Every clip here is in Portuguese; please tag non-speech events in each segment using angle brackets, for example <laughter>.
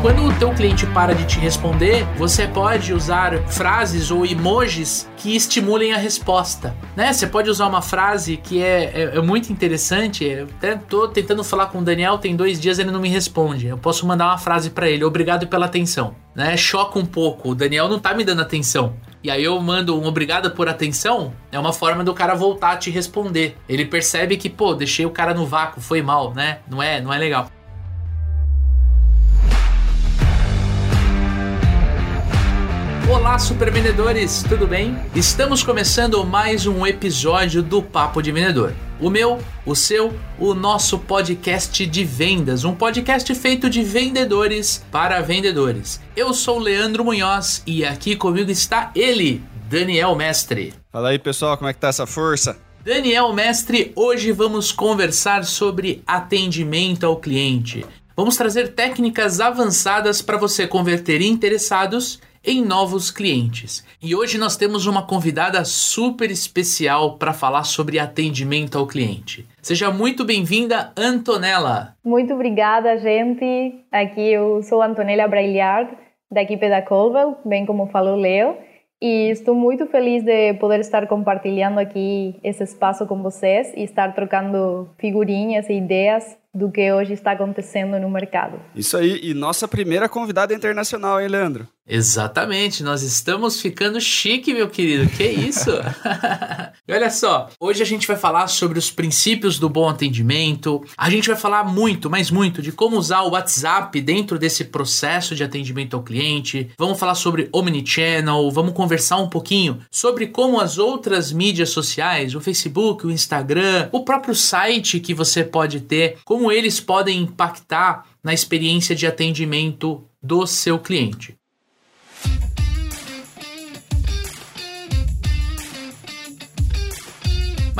Quando o teu cliente para de te responder, você pode usar frases ou emojis que estimulem a resposta, né? Você pode usar uma frase que é, é, é muito interessante. Eu até tô tentando falar com o Daniel, tem dois dias ele não me responde. Eu posso mandar uma frase para ele: obrigado pela atenção, né? Choca um pouco. O Daniel não tá me dando atenção. E aí eu mando um obrigado por atenção, é uma forma do cara voltar a te responder. Ele percebe que, pô, deixei o cara no vácuo, foi mal, né? Não é, não é legal. Olá, super vendedores, tudo bem? Estamos começando mais um episódio do Papo de Vendedor. O meu, o seu, o nosso podcast de vendas, um podcast feito de vendedores para vendedores. Eu sou Leandro Munhoz e aqui comigo está ele, Daniel Mestre. Fala aí, pessoal, como é que tá essa força? Daniel Mestre, hoje vamos conversar sobre atendimento ao cliente. Vamos trazer técnicas avançadas para você converter interessados em novos clientes. E hoje nós temos uma convidada super especial para falar sobre atendimento ao cliente. Seja muito bem-vinda, Antonella. Muito obrigada, gente. Aqui eu sou Antonella Brailiard, da equipe da Colwell, bem como falou Leo. E estou muito feliz de poder estar compartilhando aqui esse espaço com vocês e estar trocando figurinhas e ideias do que hoje está acontecendo no mercado. Isso aí, e nossa primeira convidada internacional, hein, Leandro? Exatamente, nós estamos ficando chique, meu querido. Que isso? <laughs> olha só, hoje a gente vai falar sobre os princípios do bom atendimento. A gente vai falar muito, mas muito, de como usar o WhatsApp dentro desse processo de atendimento ao cliente. Vamos falar sobre omnichannel, vamos conversar um pouquinho sobre como as outras mídias sociais, o Facebook, o Instagram, o próprio site que você pode ter, como eles podem impactar na experiência de atendimento do seu cliente.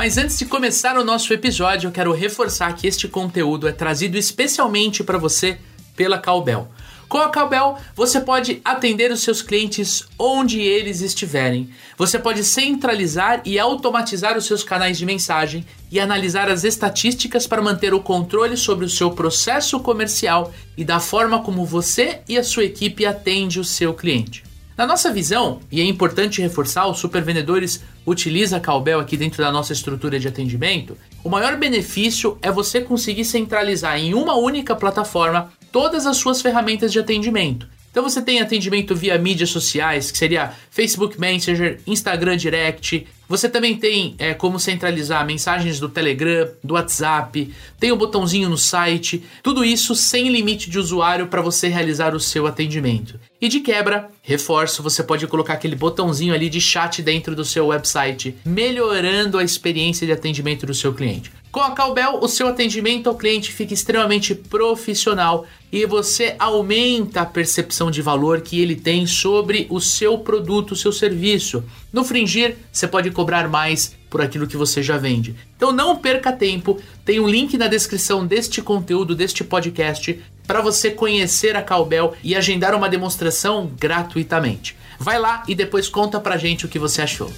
Mas antes de começar o nosso episódio, eu quero reforçar que este conteúdo é trazido especialmente para você pela Calbel. Com a Calbel, você pode atender os seus clientes onde eles estiverem. Você pode centralizar e automatizar os seus canais de mensagem e analisar as estatísticas para manter o controle sobre o seu processo comercial e da forma como você e a sua equipe atende o seu cliente. Na nossa visão, e é importante reforçar, os supervendedores utiliza a Calbel aqui dentro da nossa estrutura de atendimento, o maior benefício é você conseguir centralizar em uma única plataforma todas as suas ferramentas de atendimento. Então você tem atendimento via mídias sociais, que seria Facebook Messenger, Instagram Direct, você também tem é, como centralizar mensagens do Telegram, do WhatsApp, tem um botãozinho no site, tudo isso sem limite de usuário para você realizar o seu atendimento. E de quebra, reforço, você pode colocar aquele botãozinho ali de chat dentro do seu website, melhorando a experiência de atendimento do seu cliente. Com a Calbel, o seu atendimento ao cliente fica extremamente profissional e você aumenta a percepção de valor que ele tem sobre o seu produto, o seu serviço. No Fringir, você pode cobrar mais por aquilo que você já vende. Então não perca tempo, tem um link na descrição deste conteúdo, deste podcast, para você conhecer a Calbel e agendar uma demonstração gratuitamente. Vai lá e depois conta pra gente o que você achou.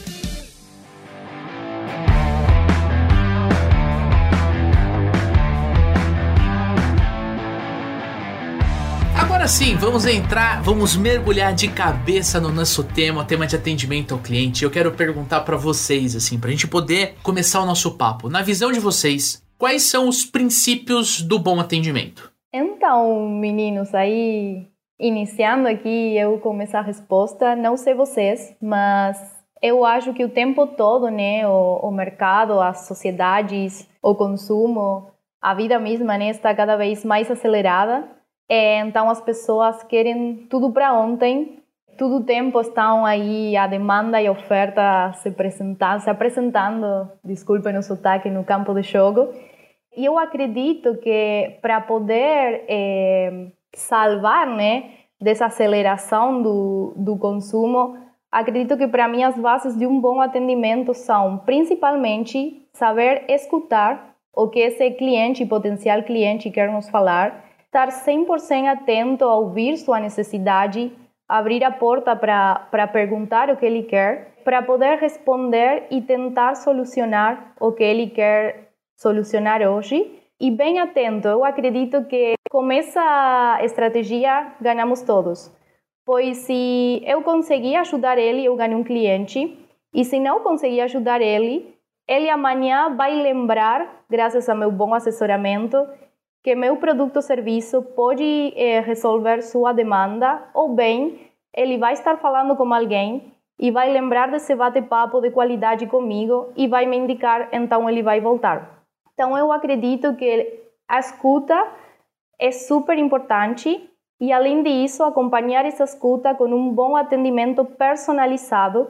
Sim, vamos entrar, vamos mergulhar de cabeça no nosso tema, o tema de atendimento ao cliente. Eu quero perguntar para vocês, assim, para a gente poder começar o nosso papo. Na visão de vocês, quais são os princípios do bom atendimento? Então, meninos, aí iniciando aqui eu começar a resposta, não sei vocês, mas eu acho que o tempo todo, né, o, o mercado, as sociedades, o consumo, a vida mesma, né, está cada vez mais acelerada é, então as pessoas querem tudo para ontem, todo o tempo estão aí a demanda e a oferta se apresentando, se apresentando, desculpem o sotaque, no campo de jogo. E eu acredito que para poder é, salvar né, dessa aceleração do, do consumo, acredito que para mim as bases de um bom atendimento são principalmente saber escutar o que esse cliente, potencial cliente, quer nos falar estar 100% atento a ouvir sua necessidade, abrir a porta para perguntar o que ele quer, para poder responder e tentar solucionar o que ele quer solucionar hoje. E bem atento, eu acredito que Com essa estratégia, ganhamos todos. Pois se eu conseguir ajudar ele, eu ganho um cliente. E se não conseguir ajudar ele, ele amanhã vai lembrar, graças ao meu bom assessoramento, que meu produto ou serviço pode eh, resolver sua demanda, ou bem, ele vai estar falando com alguém e vai lembrar desse bate-papo de qualidade comigo e vai me indicar, então ele vai voltar. Então eu acredito que a escuta é super importante e além disso, acompanhar essa escuta com um bom atendimento personalizado.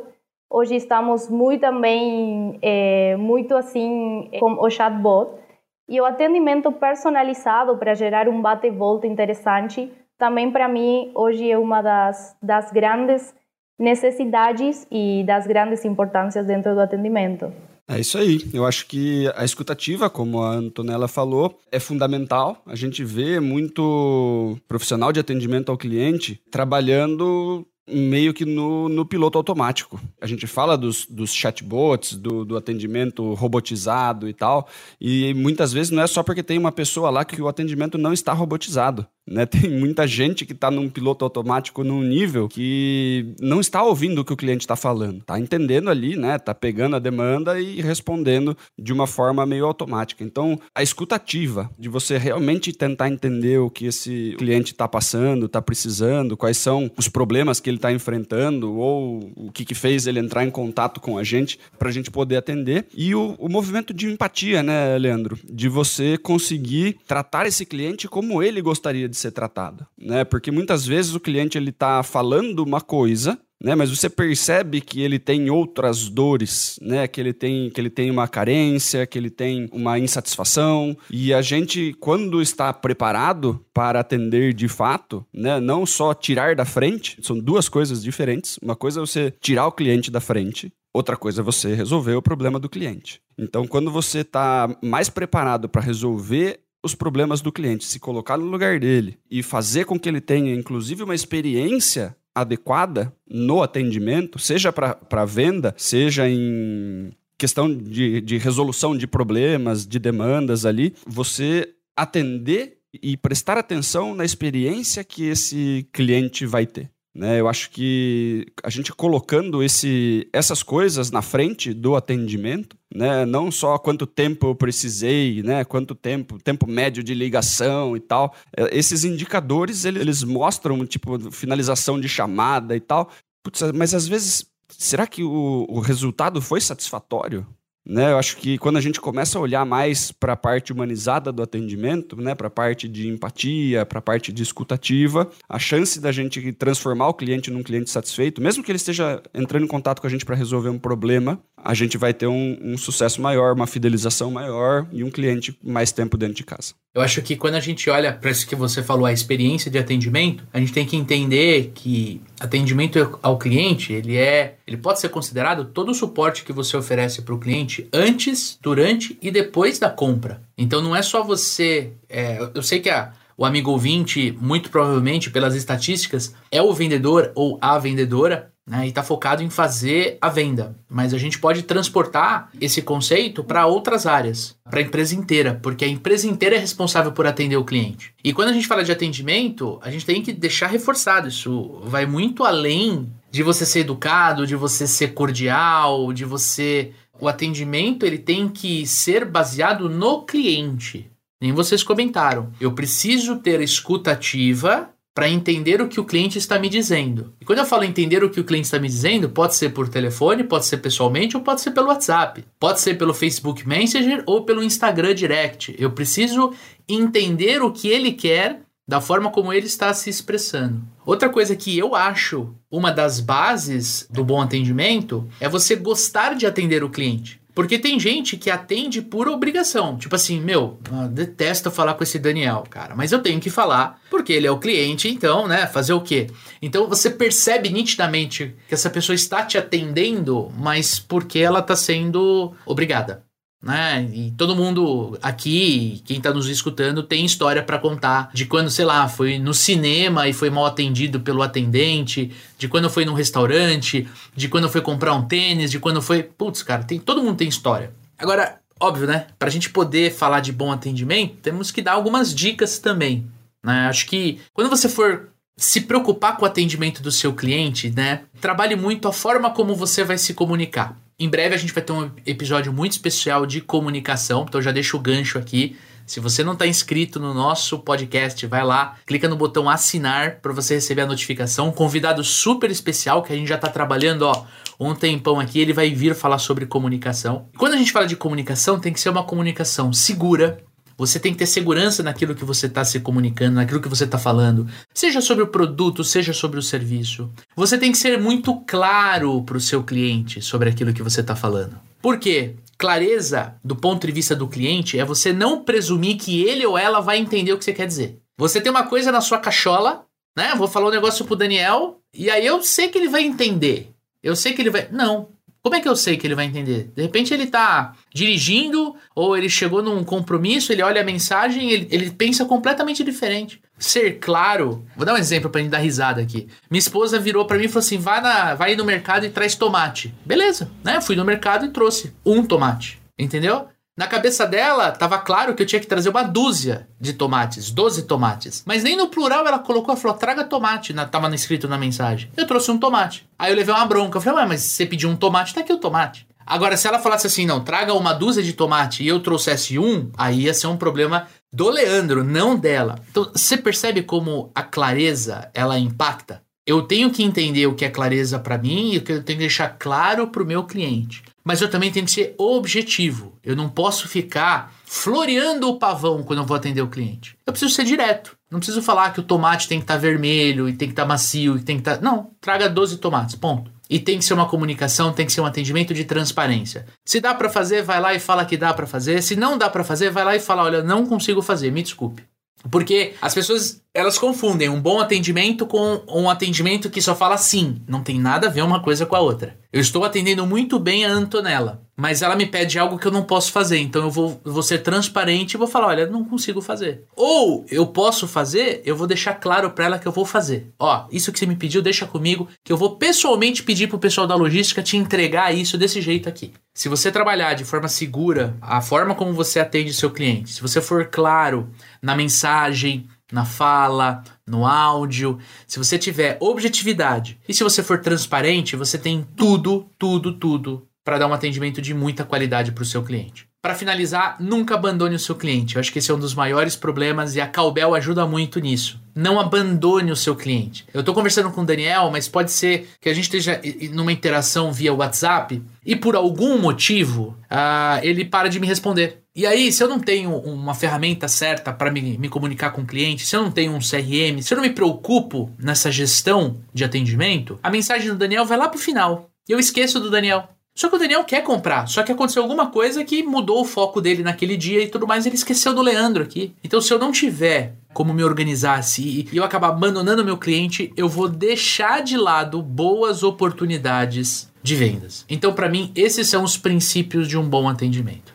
Hoje estamos muito também é, muito assim com o chatbot e o atendimento personalizado para gerar um bate-volta interessante também para mim hoje é uma das, das grandes necessidades e das grandes importâncias dentro do atendimento. É isso aí. Eu acho que a escutativa, como a Antonella falou, é fundamental. A gente vê muito profissional de atendimento ao cliente trabalhando meio que no, no piloto automático. A gente fala dos, dos chatbots, do, do atendimento robotizado e tal, e muitas vezes não é só porque tem uma pessoa lá que o atendimento não está robotizado. Né? <laughs> Tem muita gente que está num piloto automático num nível que não está ouvindo o que o cliente está falando, está entendendo ali, né? Está pegando a demanda e respondendo de uma forma meio automática. Então, a escutativa de você realmente tentar entender o que esse cliente está passando, está precisando, quais são os problemas que ele está enfrentando ou o que, que fez ele entrar em contato com a gente para a gente poder atender e o, o movimento de empatia, né, Leandro, de você conseguir tratar esse cliente como ele gostaria de ser tratado, né? Porque muitas vezes o cliente ele está falando uma coisa, né? Mas você percebe que ele tem outras dores, né? Que ele tem que ele tem uma carência, que ele tem uma insatisfação e a gente quando está preparado para atender de fato, né? Não só tirar da frente, são duas coisas diferentes. Uma coisa é você tirar o cliente da frente Outra coisa é você resolver o problema do cliente. Então, quando você está mais preparado para resolver os problemas do cliente, se colocar no lugar dele e fazer com que ele tenha, inclusive, uma experiência adequada no atendimento, seja para venda, seja em questão de, de resolução de problemas, de demandas ali, você atender e prestar atenção na experiência que esse cliente vai ter. Né? Eu acho que a gente colocando esse, essas coisas na frente do atendimento, né? não só quanto tempo eu precisei, né? quanto tempo, tempo médio de ligação e tal, é, esses indicadores eles mostram tipo finalização de chamada e tal. Putz, mas às vezes, será que o, o resultado foi satisfatório? Né, eu acho que quando a gente começa a olhar mais para a parte humanizada do atendimento, né, para a parte de empatia, para a parte de escutativa, a chance da gente transformar o cliente num cliente satisfeito, mesmo que ele esteja entrando em contato com a gente para resolver um problema, a gente vai ter um, um, sucesso maior, uma fidelização maior e um cliente mais tempo dentro de casa. Eu acho que quando a gente olha para isso que você falou, a experiência de atendimento, a gente tem que entender que atendimento ao cliente, ele é, ele pode ser considerado todo o suporte que você oferece para o cliente antes, durante e depois da compra. Então não é só você, é, eu sei que a o amigo ouvinte, muito provavelmente pelas estatísticas, é o vendedor ou a vendedora, né, e está focado em fazer a venda. Mas a gente pode transportar esse conceito para outras áreas, para a empresa inteira, porque a empresa inteira é responsável por atender o cliente. E quando a gente fala de atendimento, a gente tem que deixar reforçado isso. Vai muito além de você ser educado, de você ser cordial, de você. O atendimento ele tem que ser baseado no cliente. Nem vocês comentaram. Eu preciso ter escuta ativa para entender o que o cliente está me dizendo. E quando eu falo entender o que o cliente está me dizendo, pode ser por telefone, pode ser pessoalmente ou pode ser pelo WhatsApp, pode ser pelo Facebook Messenger ou pelo Instagram Direct. Eu preciso entender o que ele quer da forma como ele está se expressando. Outra coisa que eu acho uma das bases do bom atendimento é você gostar de atender o cliente. Porque tem gente que atende por obrigação. Tipo assim, meu, detesto falar com esse Daniel, cara. Mas eu tenho que falar, porque ele é o cliente, então, né? Fazer o quê? Então você percebe nitidamente que essa pessoa está te atendendo, mas porque ela está sendo obrigada né? E todo mundo aqui, quem tá nos escutando, tem história para contar de quando, sei lá, foi no cinema e foi mal atendido pelo atendente, de quando foi num restaurante, de quando foi comprar um tênis, de quando foi. Putz, cara, tem, todo mundo tem história. Agora, óbvio, né? Pra gente poder falar de bom atendimento, temos que dar algumas dicas também. Né? Acho que quando você for se preocupar com o atendimento do seu cliente, né? Trabalhe muito a forma como você vai se comunicar. Em breve a gente vai ter um episódio muito especial de comunicação, então já deixo o gancho aqui. Se você não está inscrito no nosso podcast, vai lá, clica no botão assinar para você receber a notificação. Um convidado super especial que a gente já está trabalhando, ó, um tempão aqui, ele vai vir falar sobre comunicação. E quando a gente fala de comunicação, tem que ser uma comunicação segura, você tem que ter segurança naquilo que você está se comunicando, naquilo que você está falando, seja sobre o produto, seja sobre o serviço. Você tem que ser muito claro para o seu cliente sobre aquilo que você está falando. Por quê? Clareza, do ponto de vista do cliente, é você não presumir que ele ou ela vai entender o que você quer dizer. Você tem uma coisa na sua cachola, né? Vou falar um negócio pro Daniel, e aí eu sei que ele vai entender. Eu sei que ele vai. Não, como é que eu sei que ele vai entender? De repente ele tá dirigindo, ou ele chegou num compromisso, ele olha a mensagem ele, ele pensa completamente diferente. Ser claro, vou dar um exemplo pra gente dar risada aqui. Minha esposa virou para mim e falou assim: vai, na, vai no mercado e traz tomate. Beleza, né? Fui no mercado e trouxe um tomate. Entendeu? Na cabeça dela, estava claro que eu tinha que trazer uma dúzia de tomates, 12 tomates. Mas nem no plural ela colocou, ela falou, traga tomate, na, tava escrito na mensagem. Eu trouxe um tomate. Aí eu levei uma bronca. Eu falei, ué, mas você pediu um tomate, tá aqui o tomate. Agora, se ela falasse assim, não, traga uma dúzia de tomate e eu trouxesse um, aí ia ser um problema do Leandro, não dela. Então, você percebe como a clareza, ela impacta? Eu tenho que entender o que é clareza para mim e o que eu tenho que deixar claro para o meu cliente. Mas eu também tenho que ser objetivo. Eu não posso ficar floreando o pavão quando eu vou atender o cliente. Eu preciso ser direto. Não preciso falar que o tomate tem que estar tá vermelho e tem que estar tá macio e tem que estar. Tá... Não, traga 12 tomates, ponto. E tem que ser uma comunicação, tem que ser um atendimento de transparência. Se dá para fazer, vai lá e fala que dá para fazer. Se não dá para fazer, vai lá e fala, olha, não consigo fazer, me desculpe. Porque as pessoas elas confundem um bom atendimento com um atendimento que só fala sim. Não tem nada a ver uma coisa com a outra. Eu estou atendendo muito bem a Antonella, mas ela me pede algo que eu não posso fazer. Então eu vou, vou ser transparente e vou falar: olha, não consigo fazer. Ou eu posso fazer, eu vou deixar claro para ela que eu vou fazer. Ó, isso que você me pediu, deixa comigo, que eu vou pessoalmente pedir pro pessoal da logística te entregar isso desse jeito aqui. Se você trabalhar de forma segura, a forma como você atende seu cliente, se você for claro na mensagem, na fala, no áudio, se você tiver objetividade e se você for transparente, você tem tudo, tudo, tudo para dar um atendimento de muita qualidade para o seu cliente. Para finalizar, nunca abandone o seu cliente. Eu acho que esse é um dos maiores problemas e a Calbel ajuda muito nisso. Não abandone o seu cliente. Eu estou conversando com o Daniel, mas pode ser que a gente esteja numa interação via WhatsApp e por algum motivo uh, ele para de me responder. E aí, se eu não tenho uma ferramenta certa para me, me comunicar com o cliente, se eu não tenho um CRM, se eu não me preocupo nessa gestão de atendimento, a mensagem do Daniel vai lá pro final. E eu esqueço do Daniel. Só que o Daniel quer comprar, só que aconteceu alguma coisa que mudou o foco dele naquele dia e tudo mais, ele esqueceu do Leandro aqui. Então, se eu não tiver como me organizar se eu acabar abandonando meu cliente, eu vou deixar de lado boas oportunidades de vendas. Então, para mim, esses são os princípios de um bom atendimento.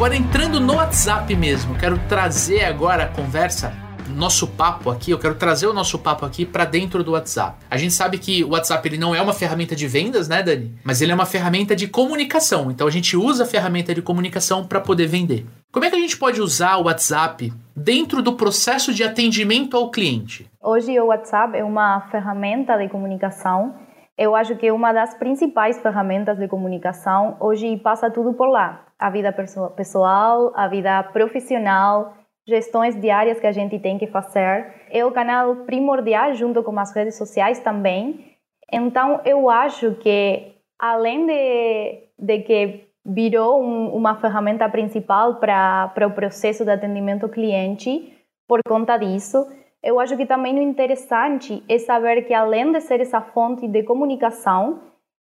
Agora entrando no WhatsApp mesmo, quero trazer agora a conversa nosso papo aqui, eu quero trazer o nosso papo aqui para dentro do WhatsApp. A gente sabe que o WhatsApp ele não é uma ferramenta de vendas, né, Dani? Mas ele é uma ferramenta de comunicação. Então a gente usa a ferramenta de comunicação para poder vender. Como é que a gente pode usar o WhatsApp dentro do processo de atendimento ao cliente? Hoje o WhatsApp é uma ferramenta de comunicação. Eu acho que é uma das principais ferramentas de comunicação. Hoje passa tudo por lá. A vida pessoal, a vida profissional, gestões diárias que a gente tem que fazer. É o canal primordial junto com as redes sociais também. Então, eu acho que além de, de que virou um, uma ferramenta principal para o processo de atendimento cliente, por conta disso, eu acho que também o interessante é saber que além de ser essa fonte de comunicação,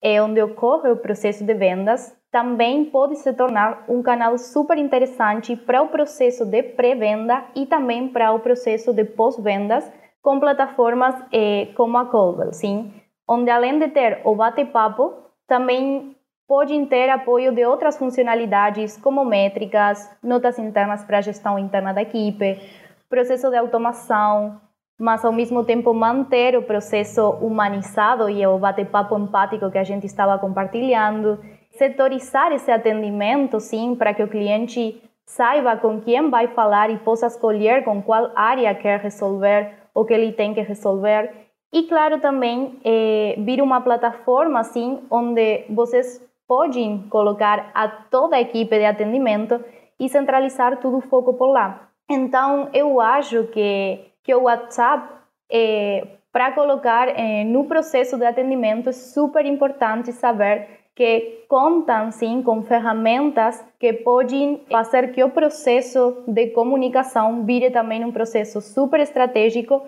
é onde ocorre o processo de vendas, também pode se tornar um canal super interessante para o processo de pré-venda e também para o processo de pós-vendas com plataformas eh, como a Colwell, sim, onde além de ter o bate-papo, também podem ter apoio de outras funcionalidades como métricas, notas internas para a gestão interna da equipe, processo de automação, mas ao mesmo tempo manter o processo humanizado e o bate-papo empático que a gente estava compartilhando setorizar esse atendimento, sim, para que o cliente saiba com quem vai falar e possa escolher com qual área quer resolver o que ele tem que resolver. E, claro, também é, vir uma plataforma assim, onde vocês podem colocar a toda a equipe de atendimento e centralizar tudo o foco por lá. Então, eu acho que, que o WhatsApp, é, para colocar é, no processo de atendimento, é super importante saber que contam sim com ferramentas que podem fazer que o processo de comunicação vire também um processo super estratégico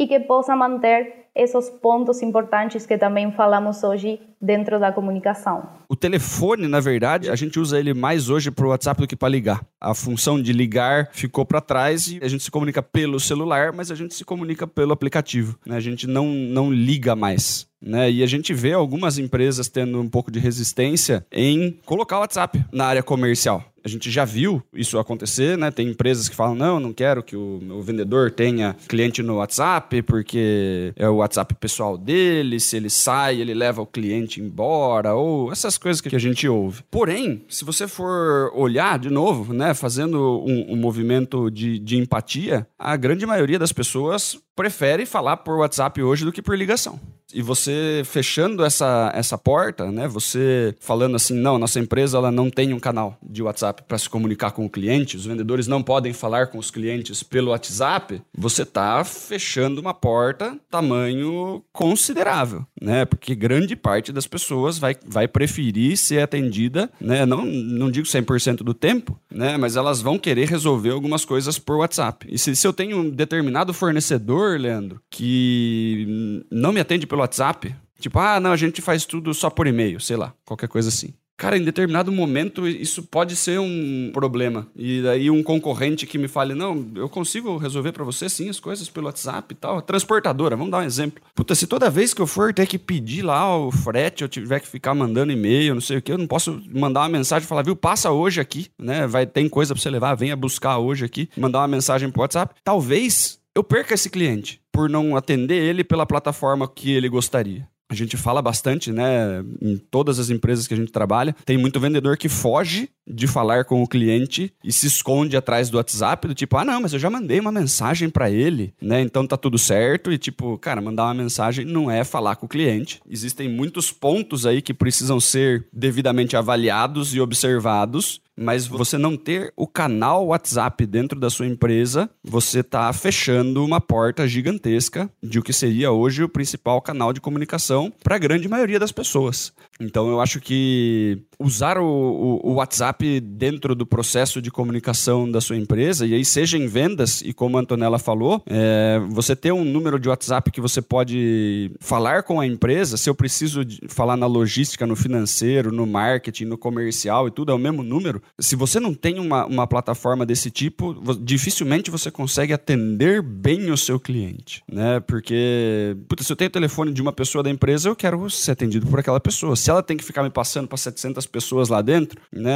e que possa manter esses pontos importantes que também falamos hoje dentro da comunicação. O telefone, na verdade, a gente usa ele mais hoje para o WhatsApp do que para ligar. A função de ligar ficou para trás e a gente se comunica pelo celular, mas a gente se comunica pelo aplicativo. Né? A gente não, não liga mais. Né? E a gente vê algumas empresas tendo um pouco de resistência em colocar o WhatsApp na área comercial. A gente já viu isso acontecer, né? Tem empresas que falam: não, não quero que o, o vendedor tenha cliente no WhatsApp, porque é o WhatsApp pessoal dele, se ele sai, ele leva o cliente embora, ou essas coisas que a gente ouve. Porém, se você for olhar de novo, né, fazendo um, um movimento de, de empatia, a grande maioria das pessoas prefere falar por WhatsApp hoje do que por ligação. E você fechando essa, essa porta, né? Você falando assim, não, nossa empresa ela não tem um canal de WhatsApp para se comunicar com o cliente, os vendedores não podem falar com os clientes pelo WhatsApp. Você está fechando uma porta tamanho considerável, né? Porque grande parte das pessoas vai, vai preferir ser atendida, né? Não, não digo 100% do tempo, né? Mas elas vão querer resolver algumas coisas por WhatsApp. E se, se eu tenho um determinado fornecedor, Leandro, que não me atende pelo pelo WhatsApp. Tipo, ah, não, a gente faz tudo só por e-mail, sei lá, qualquer coisa assim. Cara, em determinado momento isso pode ser um problema. E daí um concorrente que me fale: Não, eu consigo resolver para você sim as coisas pelo WhatsApp e tal. Transportadora, vamos dar um exemplo. Puta, se toda vez que eu for ter que pedir lá o frete, eu tiver que ficar mandando e-mail, não sei o que, eu não posso mandar uma mensagem e falar: Viu, passa hoje aqui, né? Vai, tem coisa pra você levar, venha buscar hoje aqui, mandar uma mensagem pro WhatsApp. Talvez eu perca esse cliente por não atender ele pela plataforma que ele gostaria. A gente fala bastante, né, em todas as empresas que a gente trabalha, tem muito vendedor que foge de falar com o cliente e se esconde atrás do WhatsApp, do tipo, ah, não, mas eu já mandei uma mensagem para ele, né? Então tá tudo certo e tipo, cara, mandar uma mensagem não é falar com o cliente. Existem muitos pontos aí que precisam ser devidamente avaliados e observados mas você não ter o canal WhatsApp dentro da sua empresa, você está fechando uma porta gigantesca de o que seria hoje o principal canal de comunicação para a grande maioria das pessoas. Então eu acho que usar o, o, o, WhatsApp dentro do processo de comunicação da sua empresa, e aí seja em vendas, e como a Antonella falou, é, você ter um número de WhatsApp que você pode falar com a empresa, se eu preciso falar na logística, no financeiro, no marketing, no comercial e tudo, é o mesmo número. Se você não tem uma, uma plataforma desse tipo, dificilmente você consegue atender bem o seu cliente, né? Porque, puta, se eu tenho o telefone de uma pessoa da empresa, eu quero ser atendido por aquela pessoa. Se ela tem que ficar me passando para 700 pessoas lá dentro, né,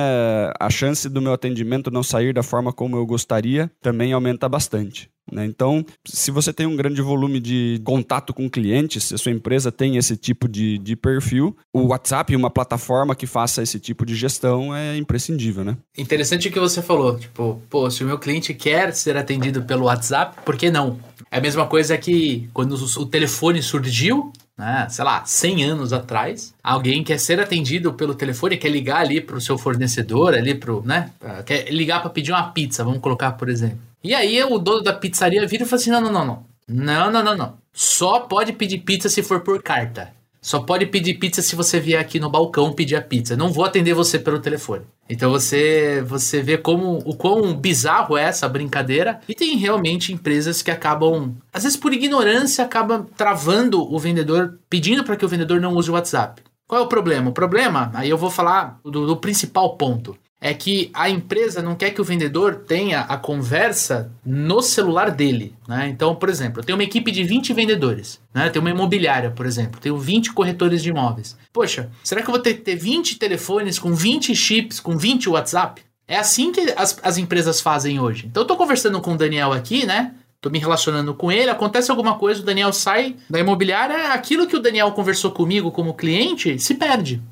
a chance do meu atendimento não sair da forma como eu gostaria também aumenta bastante. Né? Então, se você tem um grande volume de contato com clientes, se a sua empresa tem esse tipo de, de perfil, o WhatsApp, uma plataforma que faça esse tipo de gestão, é imprescindível, né? Interessante o que você falou. Tipo, pô, se o meu cliente quer ser atendido pelo WhatsApp, por que não? É a mesma coisa que quando o telefone surgiu, né, sei lá, 100 anos atrás, alguém quer ser atendido pelo telefone, quer ligar ali pro seu fornecedor, ali pro, né, quer ligar para pedir uma pizza, vamos colocar por exemplo. E aí o dono da pizzaria vira e fala assim: não, não, não, não. Não, não, não, não. Só pode pedir pizza se for por carta. Só pode pedir pizza se você vier aqui no balcão pedir a pizza. Não vou atender você pelo telefone. Então você você vê como o quão bizarro é essa brincadeira. E tem realmente empresas que acabam, às vezes por ignorância, acabam travando o vendedor, pedindo para que o vendedor não use o WhatsApp. Qual é o problema? O problema, aí eu vou falar do, do principal ponto é que a empresa não quer que o vendedor tenha a conversa no celular dele. Né? Então, por exemplo, eu tenho uma equipe de 20 vendedores. Né? Tenho uma imobiliária, por exemplo. Tenho 20 corretores de imóveis. Poxa, será que eu vou ter que ter 20 telefones com 20 chips, com 20 WhatsApp? É assim que as, as empresas fazem hoje. Então, eu estou conversando com o Daniel aqui, né? Tô me relacionando com ele, acontece alguma coisa, o Daniel sai da imobiliária, aquilo que o Daniel conversou comigo como cliente se perde.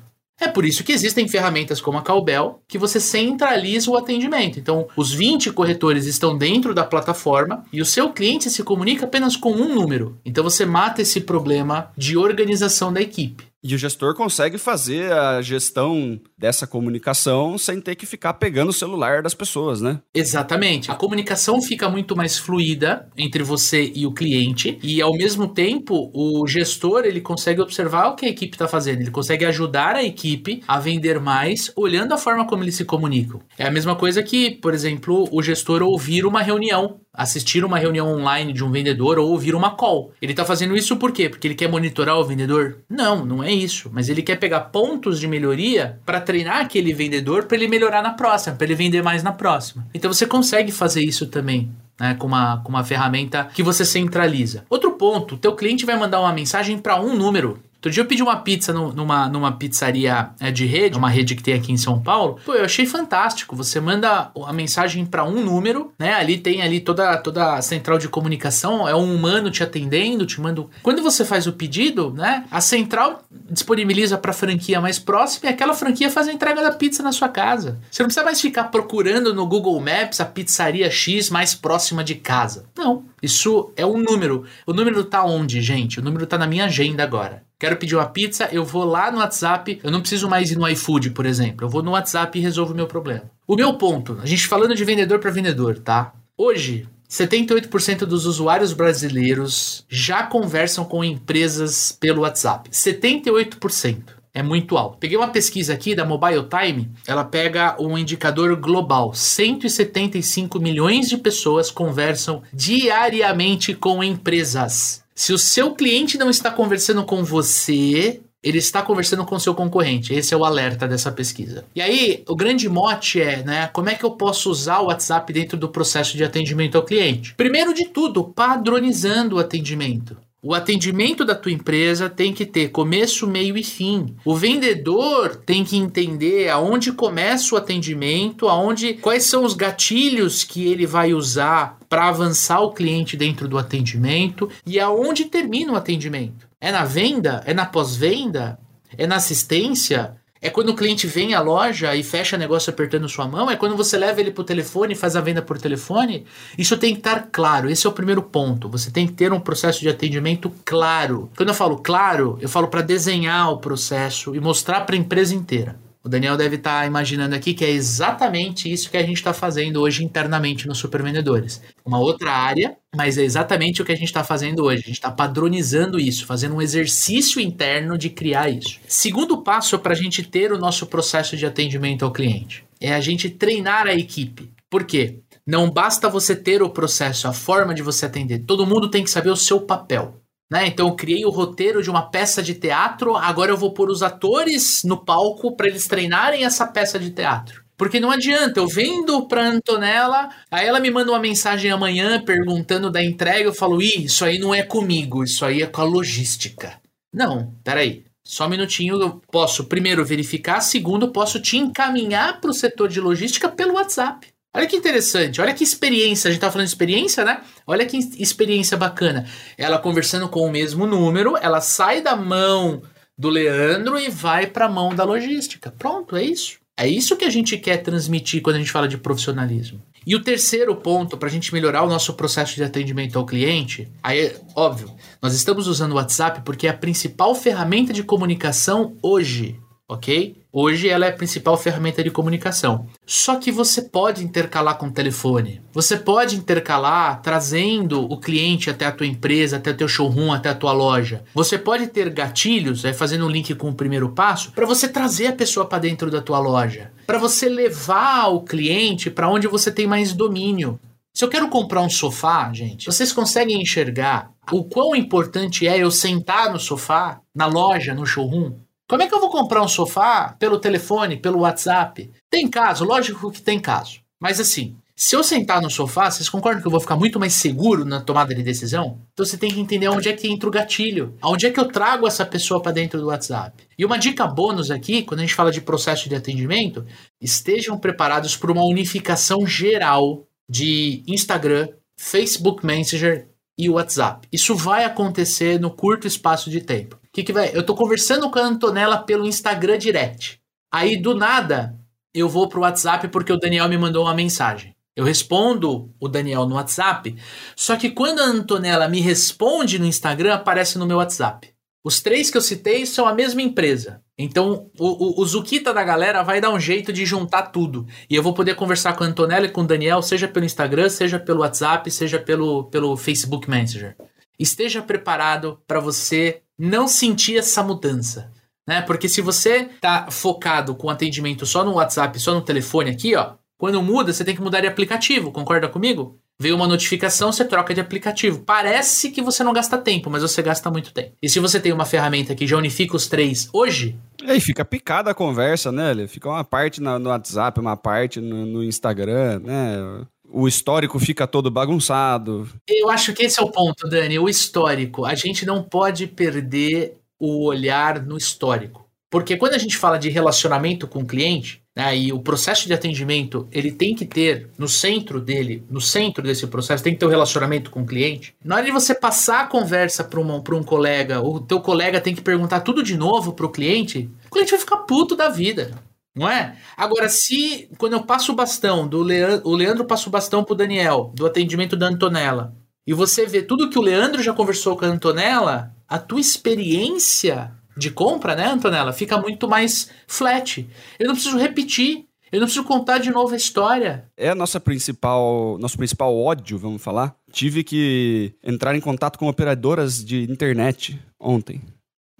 É por isso que existem ferramentas como a Calbel, que você centraliza o atendimento. Então, os 20 corretores estão dentro da plataforma e o seu cliente se comunica apenas com um número. Então, você mata esse problema de organização da equipe. E o gestor consegue fazer a gestão dessa comunicação sem ter que ficar pegando o celular das pessoas, né? Exatamente. A comunicação fica muito mais fluida entre você e o cliente e ao mesmo tempo o gestor ele consegue observar o que a equipe está fazendo, ele consegue ajudar a equipe a vender mais olhando a forma como eles se comunicam. É a mesma coisa que, por exemplo, o gestor ouvir uma reunião assistir uma reunião online de um vendedor ou ouvir uma call. Ele está fazendo isso por quê? Porque ele quer monitorar o vendedor? Não, não é isso. Mas ele quer pegar pontos de melhoria para treinar aquele vendedor para ele melhorar na próxima, para ele vender mais na próxima. Então você consegue fazer isso também. Né, com, uma, com uma ferramenta que você centraliza. Outro ponto, teu cliente vai mandar uma mensagem para um número. Outro dia eu pedi uma pizza no, numa, numa pizzaria é, de rede, uma rede que tem aqui em São Paulo. Pô, eu achei fantástico. Você manda a mensagem para um número, né? Ali tem ali toda, toda a central de comunicação, é um humano te atendendo, te manda. Quando você faz o pedido, né? A central disponibiliza para a franquia mais próxima e aquela franquia faz a entrega da pizza na sua casa. Você não precisa mais ficar procurando no Google Maps a pizzaria X mais próxima de casa. Não. Isso é um número. O número tá onde, gente? O número tá na minha agenda agora. Quero pedir uma pizza, eu vou lá no WhatsApp, eu não preciso mais ir no iFood, por exemplo. Eu vou no WhatsApp e resolvo o meu problema. O meu ponto, a gente falando de vendedor para vendedor, tá? Hoje, 78% dos usuários brasileiros já conversam com empresas pelo WhatsApp. 78%. É muito alto. Peguei uma pesquisa aqui da Mobile Time, ela pega um indicador global. 175 milhões de pessoas conversam diariamente com empresas. Se o seu cliente não está conversando com você, ele está conversando com seu concorrente. Esse é o alerta dessa pesquisa. E aí, o grande mote é, né, como é que eu posso usar o WhatsApp dentro do processo de atendimento ao cliente? Primeiro de tudo, padronizando o atendimento. O atendimento da tua empresa tem que ter começo, meio e fim. O vendedor tem que entender aonde começa o atendimento, aonde quais são os gatilhos que ele vai usar para avançar o cliente dentro do atendimento e aonde termina o atendimento. É na venda? É na pós-venda? É na assistência? É quando o cliente vem à loja e fecha negócio apertando sua mão? É quando você leva ele para o telefone e faz a venda por telefone? Isso tem que estar claro. Esse é o primeiro ponto. Você tem que ter um processo de atendimento claro. Quando eu falo claro, eu falo para desenhar o processo e mostrar para a empresa inteira. O Daniel deve estar tá imaginando aqui que é exatamente isso que a gente está fazendo hoje internamente nos supervendedores. Uma outra área, mas é exatamente o que a gente está fazendo hoje. A gente está padronizando isso, fazendo um exercício interno de criar isso. Segundo passo para a gente ter o nosso processo de atendimento ao cliente é a gente treinar a equipe. Por quê? Não basta você ter o processo, a forma de você atender. Todo mundo tem que saber o seu papel. Né? Então eu criei o roteiro de uma peça de teatro, agora eu vou pôr os atores no palco para eles treinarem essa peça de teatro. Porque não adianta, eu vendo pra Antonella, aí ela me manda uma mensagem amanhã perguntando da entrega, eu falo, ih, isso aí não é comigo, isso aí é com a logística. Não, peraí. Só um minutinho, eu posso primeiro verificar, segundo, posso te encaminhar para o setor de logística pelo WhatsApp. Olha que interessante, olha que experiência. A gente tá falando de experiência, né? Olha que experiência bacana. Ela conversando com o mesmo número, ela sai da mão do Leandro e vai para a mão da logística. Pronto, é isso. É isso que a gente quer transmitir quando a gente fala de profissionalismo. E o terceiro ponto para a gente melhorar o nosso processo de atendimento ao cliente, aí, óbvio, nós estamos usando o WhatsApp porque é a principal ferramenta de comunicação hoje ok? Hoje ela é a principal ferramenta de comunicação. Só que você pode intercalar com o telefone. Você pode intercalar trazendo o cliente até a tua empresa, até o teu showroom, até a tua loja. Você pode ter gatilhos, é, fazendo um link com o primeiro passo, para você trazer a pessoa para dentro da tua loja, para você levar o cliente para onde você tem mais domínio. Se eu quero comprar um sofá, gente, vocês conseguem enxergar o quão importante é eu sentar no sofá, na loja, no showroom? Como é que eu vou comprar um sofá pelo telefone, pelo WhatsApp? Tem caso, lógico que tem caso. Mas assim, se eu sentar no sofá, vocês concordam que eu vou ficar muito mais seguro na tomada de decisão? Então você tem que entender onde é que entra o gatilho. Onde é que eu trago essa pessoa para dentro do WhatsApp. E uma dica bônus aqui, quando a gente fala de processo de atendimento, estejam preparados para uma unificação geral de Instagram, Facebook Messenger e WhatsApp. Isso vai acontecer no curto espaço de tempo. Que, que vai? Eu estou conversando com a Antonella pelo Instagram Direct. Aí, do nada, eu vou pro WhatsApp porque o Daniel me mandou uma mensagem. Eu respondo o Daniel no WhatsApp, só que quando a Antonella me responde no Instagram, aparece no meu WhatsApp. Os três que eu citei são a mesma empresa. Então, o, o, o Zukita da galera vai dar um jeito de juntar tudo. E eu vou poder conversar com a Antonella e com o Daniel, seja pelo Instagram, seja pelo WhatsApp, seja pelo, pelo Facebook Messenger. Esteja preparado para você não sentir essa mudança. Né? Porque se você tá focado com atendimento só no WhatsApp, só no telefone aqui, ó, quando muda, você tem que mudar de aplicativo, concorda comigo? Veio uma notificação, você troca de aplicativo. Parece que você não gasta tempo, mas você gasta muito tempo. E se você tem uma ferramenta que já unifica os três hoje. E aí fica picada a conversa, né? Fica uma parte no WhatsApp, uma parte no Instagram, né? O histórico fica todo bagunçado. Eu acho que esse é o ponto, Dani. O histórico. A gente não pode perder o olhar no histórico. Porque quando a gente fala de relacionamento com o cliente, né, e o processo de atendimento, ele tem que ter no centro dele, no centro desse processo, tem que ter o um relacionamento com o cliente. Na hora de você passar a conversa para um, um colega, o teu colega tem que perguntar tudo de novo para o cliente, o cliente vai ficar puto da vida. Não é? Agora, se quando eu passo o bastão, do Leandro, o Leandro passa o bastão pro Daniel, do atendimento da Antonella, e você vê tudo que o Leandro já conversou com a Antonella, a tua experiência de compra, né, Antonella, fica muito mais flat. Eu não preciso repetir, eu não preciso contar de novo a história. É a nossa principal, nosso principal ódio, vamos falar. Tive que entrar em contato com operadoras de internet ontem.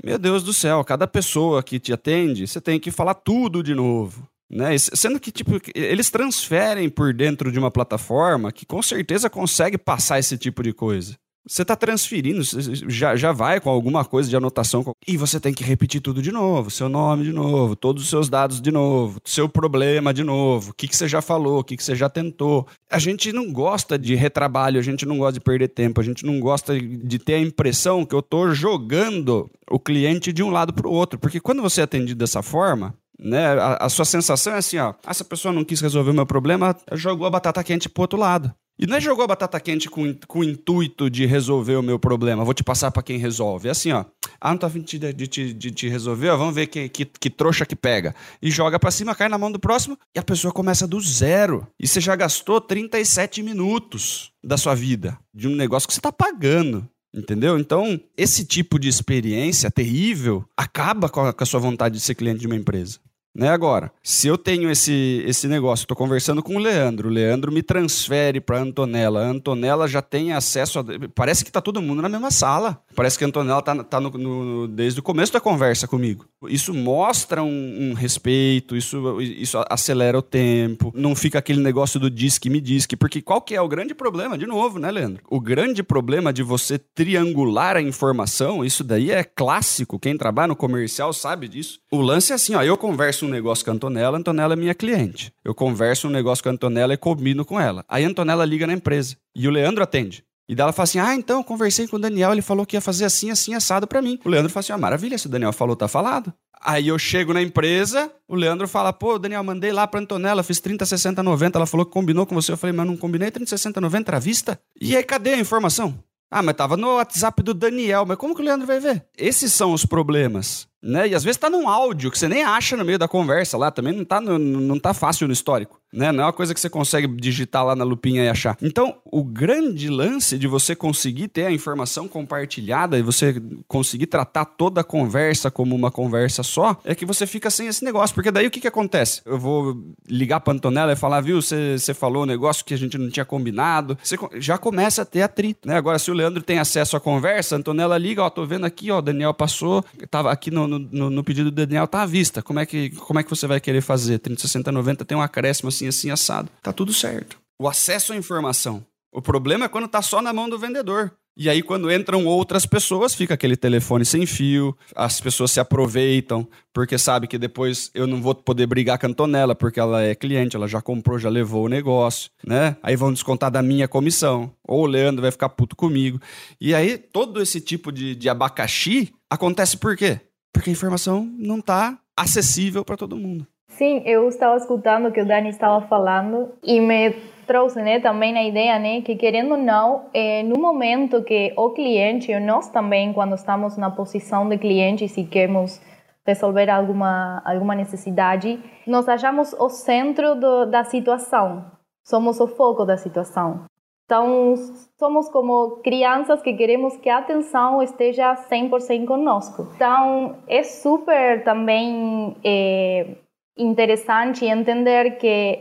Meu Deus do céu, cada pessoa que te atende, você tem que falar tudo de novo. Né? Sendo que, tipo, eles transferem por dentro de uma plataforma que com certeza consegue passar esse tipo de coisa. Você está transferindo, já, já vai com alguma coisa de anotação e você tem que repetir tudo de novo, seu nome de novo, todos os seus dados de novo, seu problema de novo, o que, que você já falou, o que, que você já tentou. A gente não gosta de retrabalho, a gente não gosta de perder tempo, a gente não gosta de ter a impressão que eu estou jogando o cliente de um lado para o outro, porque quando você é atendido dessa forma, né, a, a, sua sensação é assim, ó, ah, essa pessoa não quis resolver o meu problema, jogou a batata quente pro outro lado. E não é jogou a batata quente com, com o intuito de resolver o meu problema, vou te passar para quem resolve. É assim, ó. Ah, não tô afim de, de, de, de te resolver, ó, vamos ver que, que, que trouxa que pega. E joga para cima, cai na mão do próximo e a pessoa começa do zero. E você já gastou 37 minutos da sua vida de um negócio que você tá pagando. Entendeu? Então, esse tipo de experiência terrível acaba com a, com a sua vontade de ser cliente de uma empresa. Né? Agora, se eu tenho esse, esse negócio, estou conversando com o Leandro, o Leandro me transfere para Antonella, a Antonella já tem acesso a. Parece que está todo mundo na mesma sala. Parece que a Antonella está tá no, desde o começo da conversa comigo. Isso mostra um, um, respeito, isso, isso acelera o tempo, não fica aquele negócio do diz que me diz que, porque qual que é o grande problema? De novo, né, Leandro? O grande problema de você triangular a informação, isso daí é clássico. Quem trabalha no comercial sabe disso. O lance é assim, ó, eu converso converso um negócio com a Antonella, a Antonella é minha cliente. Eu converso um negócio com a Antonella e combino com ela. Aí a Antonella liga na empresa e o Leandro atende. E dela fala assim: Ah, então, eu conversei com o Daniel, ele falou que ia fazer assim, assim, assado para mim. O Leandro fala assim: Ah, maravilha, se o Daniel falou, tá falado. Aí eu chego na empresa, o Leandro fala: Pô, Daniel, mandei lá pra Antonella, fiz 30, 60, 90. Ela falou que combinou com você. Eu falei: Mas não combinei 30, 60, 90 à vista? E aí, cadê a informação? Ah, mas tava no WhatsApp do Daniel. Mas como que o Leandro vai ver? Esses são os problemas. Né? E às vezes tá num áudio que você nem acha no meio da conversa lá, também não tá, no, não tá fácil no histórico. Né? Não é uma coisa que você consegue digitar lá na lupinha e achar. Então, o grande lance de você conseguir ter a informação compartilhada e você conseguir tratar toda a conversa como uma conversa só, é que você fica sem esse negócio. Porque daí o que, que acontece? Eu vou ligar pra Antonella e falar, viu, você, você falou um negócio que a gente não tinha combinado. Você já começa a ter atrito. Né? Agora, se o Leandro tem acesso à conversa, a Antonella liga, ó, tô vendo aqui, ó, o Daniel passou, tava aqui no, no, no, pedido do Daniel tá à vista. Como é, que, como é que você vai querer fazer? 30, 60, 90 tem um acréscimo assim, assim, assado. Tá tudo certo. O acesso à informação. O problema é quando tá só na mão do vendedor. E aí, quando entram outras pessoas, fica aquele telefone sem fio, as pessoas se aproveitam, porque sabe que depois eu não vou poder brigar com a Antonella, porque ela é cliente, ela já comprou, já levou o negócio, né? Aí vão descontar da minha comissão, ou o Leandro vai ficar puto comigo. E aí, todo esse tipo de, de abacaxi acontece por quê? Porque a informação não está acessível para todo mundo. Sim, eu estava escutando o que o Dani estava falando e me trouxe né, também a ideia né, que, querendo ou não, é, no momento que o cliente, ou nós também, quando estamos na posição de cliente, se queremos resolver alguma, alguma necessidade, nós achamos o centro do, da situação, somos o foco da situação. Então, somos como crianças que queremos que a atenção esteja 100% conosco. Então, é super também é, interessante entender que,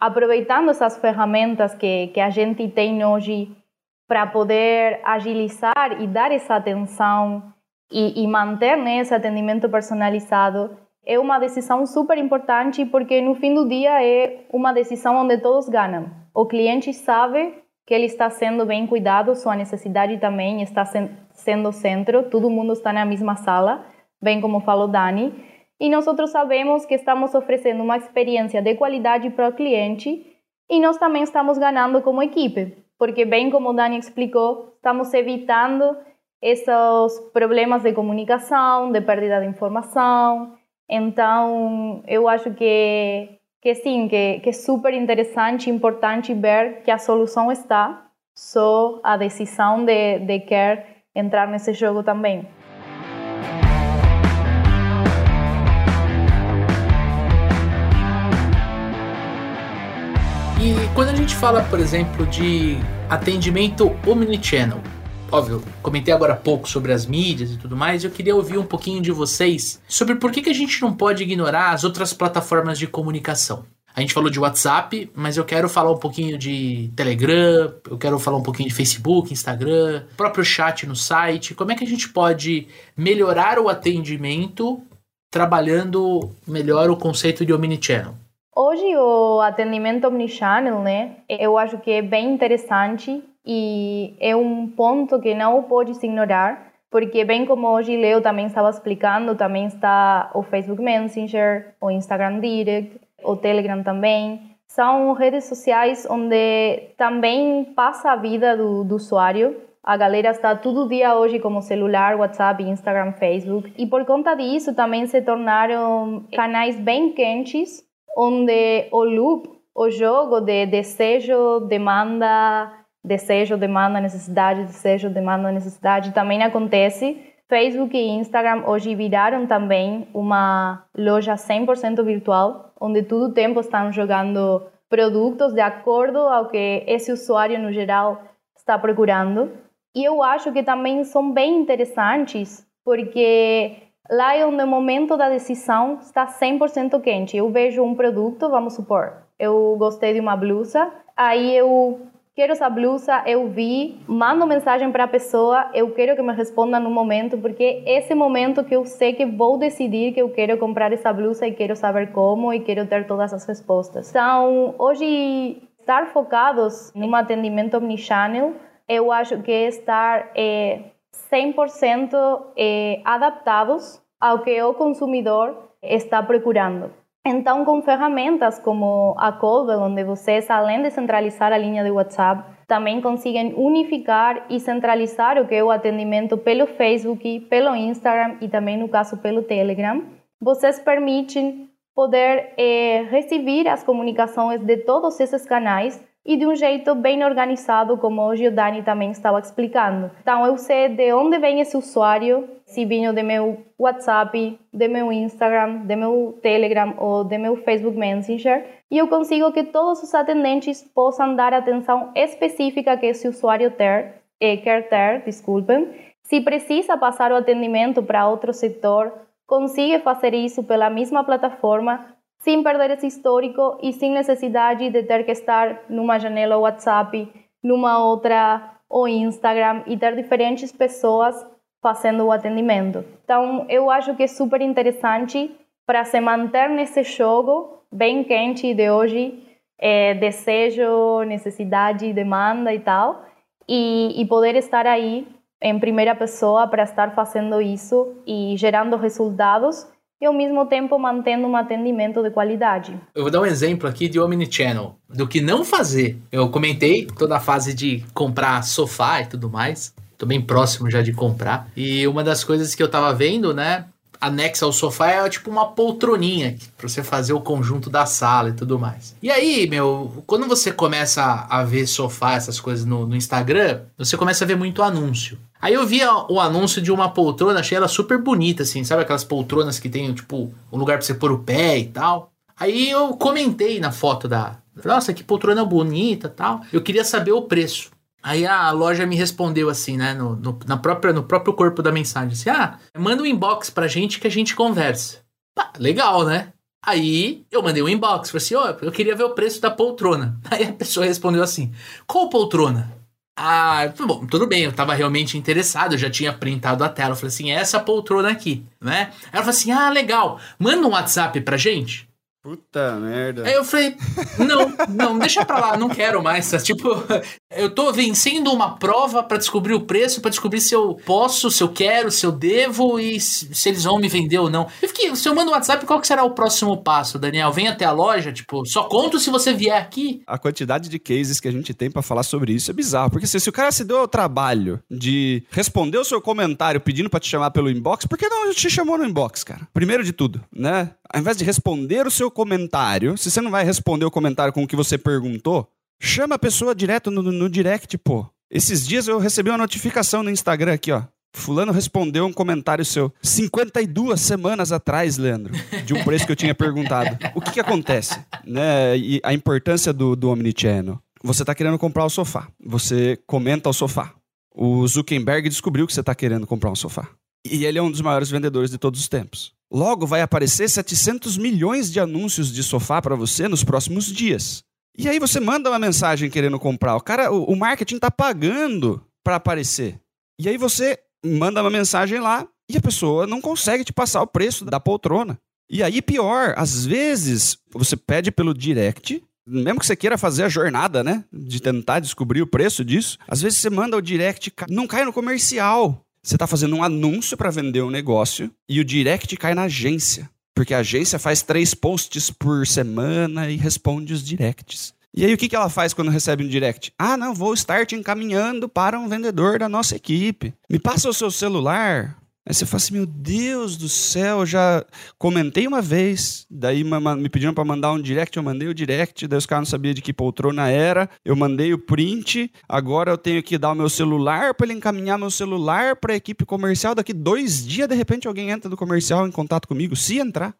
aproveitando essas ferramentas que, que a gente tem hoje para poder agilizar e dar essa atenção e, e manter né, esse atendimento personalizado, é uma decisão super importante porque no fim do dia é uma decisão onde todos ganham. O cliente sabe que ele está sendo bem cuidado, sua necessidade também está sendo o centro, todo mundo está na mesma sala, bem como falou Dani, e nós sabemos que estamos oferecendo uma experiência de qualidade para o cliente e nós também estamos ganhando como equipe, porque bem como o Dani explicou, estamos evitando esses problemas de comunicação, de perda de informação. Então, eu acho que que sim, que, que é super interessante e importante ver que a solução está, só a decisão de, de querer entrar nesse jogo também. E quando a gente fala, por exemplo, de atendimento omnichannel, óbvio, comentei agora há pouco sobre as mídias e tudo mais, eu queria ouvir um pouquinho de vocês sobre por que, que a gente não pode ignorar as outras plataformas de comunicação. A gente falou de WhatsApp, mas eu quero falar um pouquinho de Telegram, eu quero falar um pouquinho de Facebook, Instagram, próprio chat no site. Como é que a gente pode melhorar o atendimento trabalhando melhor o conceito de omnichannel? Hoje o atendimento omnichannel, né, eu acho que é bem interessante e é um ponto que não pode se ignorar, porque bem como hoje Leo também estava explicando, também está o Facebook Messenger, o Instagram Direct, o Telegram também. São redes sociais onde também passa a vida do, do usuário. A galera está todo dia hoje como celular, WhatsApp, Instagram, Facebook. E por conta disso também se tornaram canais bem quentes, onde o loop, o jogo de desejo, demanda, desejo, demanda, necessidade, desejo, demanda, necessidade também acontece. Facebook e Instagram hoje viraram também uma loja 100% virtual, onde todo o tempo estão jogando produtos de acordo ao que esse usuário no geral está procurando. E eu acho que também são bem interessantes, porque lá é onde o momento da decisão está 100% quente. Eu vejo um produto, vamos supor, eu gostei de uma blusa, aí eu quero essa blusa, eu vi, mando mensagem para a pessoa, eu quero que me responda no momento, porque esse momento que eu sei que vou decidir que eu quero comprar essa blusa e quero saber como e quero ter todas as respostas. Então, hoje, estar focados num atendimento omnichannel, eu acho que é estar é, 100% é, adaptados ao que o consumidor está procurando. Então, com ferramentas como a Callbell, onde vocês, além de centralizar a linha de WhatsApp, também conseguem unificar e centralizar o que é o atendimento pelo Facebook, pelo Instagram e também, no caso, pelo Telegram, vocês permitem poder eh, receber as comunicações de todos esses canais e de um jeito bem organizado, como o Dani também estava explicando. Então, eu sei de onde vem esse usuário, se vinho do meu WhatsApp, do meu Instagram, do meu Telegram ou do meu Facebook Messenger, e eu consigo que todos os atendentes possam dar atenção específica que esse usuário ter, quer ter, desculpem. Se precisa passar o atendimento para outro setor, consiga fazer isso pela mesma plataforma sem perder esse histórico e sem necessidade de ter que estar numa janela WhatsApp, numa outra ou Instagram e ter diferentes pessoas fazendo o atendimento. Então, eu acho que é super interessante para se manter nesse jogo bem quente de hoje, é, desejo, necessidade, demanda e tal, e poder estar aí em primeira pessoa para estar fazendo isso e gerando resultados e ao mesmo tempo mantendo um atendimento de qualidade. Eu vou dar um exemplo aqui de Omnichannel, do que não fazer. Eu comentei toda a fase de comprar sofá e tudo mais. Tô bem próximo já de comprar. E uma das coisas que eu tava vendo, né? anexa ao sofá é tipo uma poltroninha para você fazer o conjunto da sala e tudo mais. E aí, meu, quando você começa a ver sofá, essas coisas no, no Instagram, você começa a ver muito anúncio. Aí eu vi o anúncio de uma poltrona, achei ela super bonita, assim, sabe aquelas poltronas que tem, tipo, um lugar pra você pôr o pé e tal. Aí eu comentei na foto da. Nossa, que poltrona bonita tal. Eu queria saber o preço. Aí a loja me respondeu assim, né, no, no, na própria, no próprio corpo da mensagem, assim, ah, manda um inbox pra gente que a gente conversa. Pá, legal, né? Aí eu mandei um inbox, falei assim, ó, oh, eu queria ver o preço da poltrona. Aí a pessoa respondeu assim, qual poltrona? Ah, bom, tudo bem, eu tava realmente interessado, eu já tinha printado a tela, eu falei assim, é essa poltrona aqui, né? Ela falou assim, ah, legal, manda um WhatsApp pra gente. Puta merda. Aí eu falei, não, não, deixa pra lá, não quero mais. <laughs> Tipo, eu tô vencendo uma prova para descobrir o preço, para descobrir se eu posso, se eu quero, se eu devo e se eles vão me vender ou não. Eu fiquei, se eu mando um WhatsApp, qual que será o próximo passo, Daniel? Vem até a loja, tipo, só conto se você vier aqui. A quantidade de cases que a gente tem para falar sobre isso é bizarro, porque se, se, o cara se deu o trabalho de responder o seu comentário pedindo para te chamar pelo inbox, por que não te chamou no inbox, cara? Primeiro de tudo, né? Ao invés de responder o seu comentário, se você não vai responder o comentário com o que você perguntou, chama a pessoa direto no, no direct, pô. Esses dias eu recebi uma notificação no Instagram aqui, ó. Fulano respondeu um comentário seu 52 semanas atrás, Leandro, de um preço que eu tinha perguntado. O que, que acontece? Né? E a importância do, do Omnichannel. Você está querendo comprar o sofá. Você comenta o sofá. O Zuckerberg descobriu que você está querendo comprar um sofá. E ele é um dos maiores vendedores de todos os tempos. Logo vai aparecer 700 milhões de anúncios de sofá para você nos próximos dias. E aí você manda uma mensagem querendo comprar. O cara, o, o marketing está pagando para aparecer. E aí você manda uma mensagem lá e a pessoa não consegue te passar o preço da poltrona. E aí pior, às vezes você pede pelo direct, mesmo que você queira fazer a jornada, né, de tentar descobrir o preço disso, às vezes você manda o direct, não cai no comercial. Você está fazendo um anúncio para vender um negócio e o direct cai na agência. Porque a agência faz três posts por semana e responde os directs. E aí o que, que ela faz quando recebe um direct? Ah, não, vou estar te encaminhando para um vendedor da nossa equipe. Me passa o seu celular. Aí você fala assim, meu Deus do céu, já comentei uma vez, daí me pediram para mandar um direct, eu mandei o direct, daí os caras não sabiam de que poltrona era, eu mandei o print, agora eu tenho que dar o meu celular para ele encaminhar meu celular para a equipe comercial, daqui dois dias, de repente, alguém entra do comercial em contato comigo, se entrar.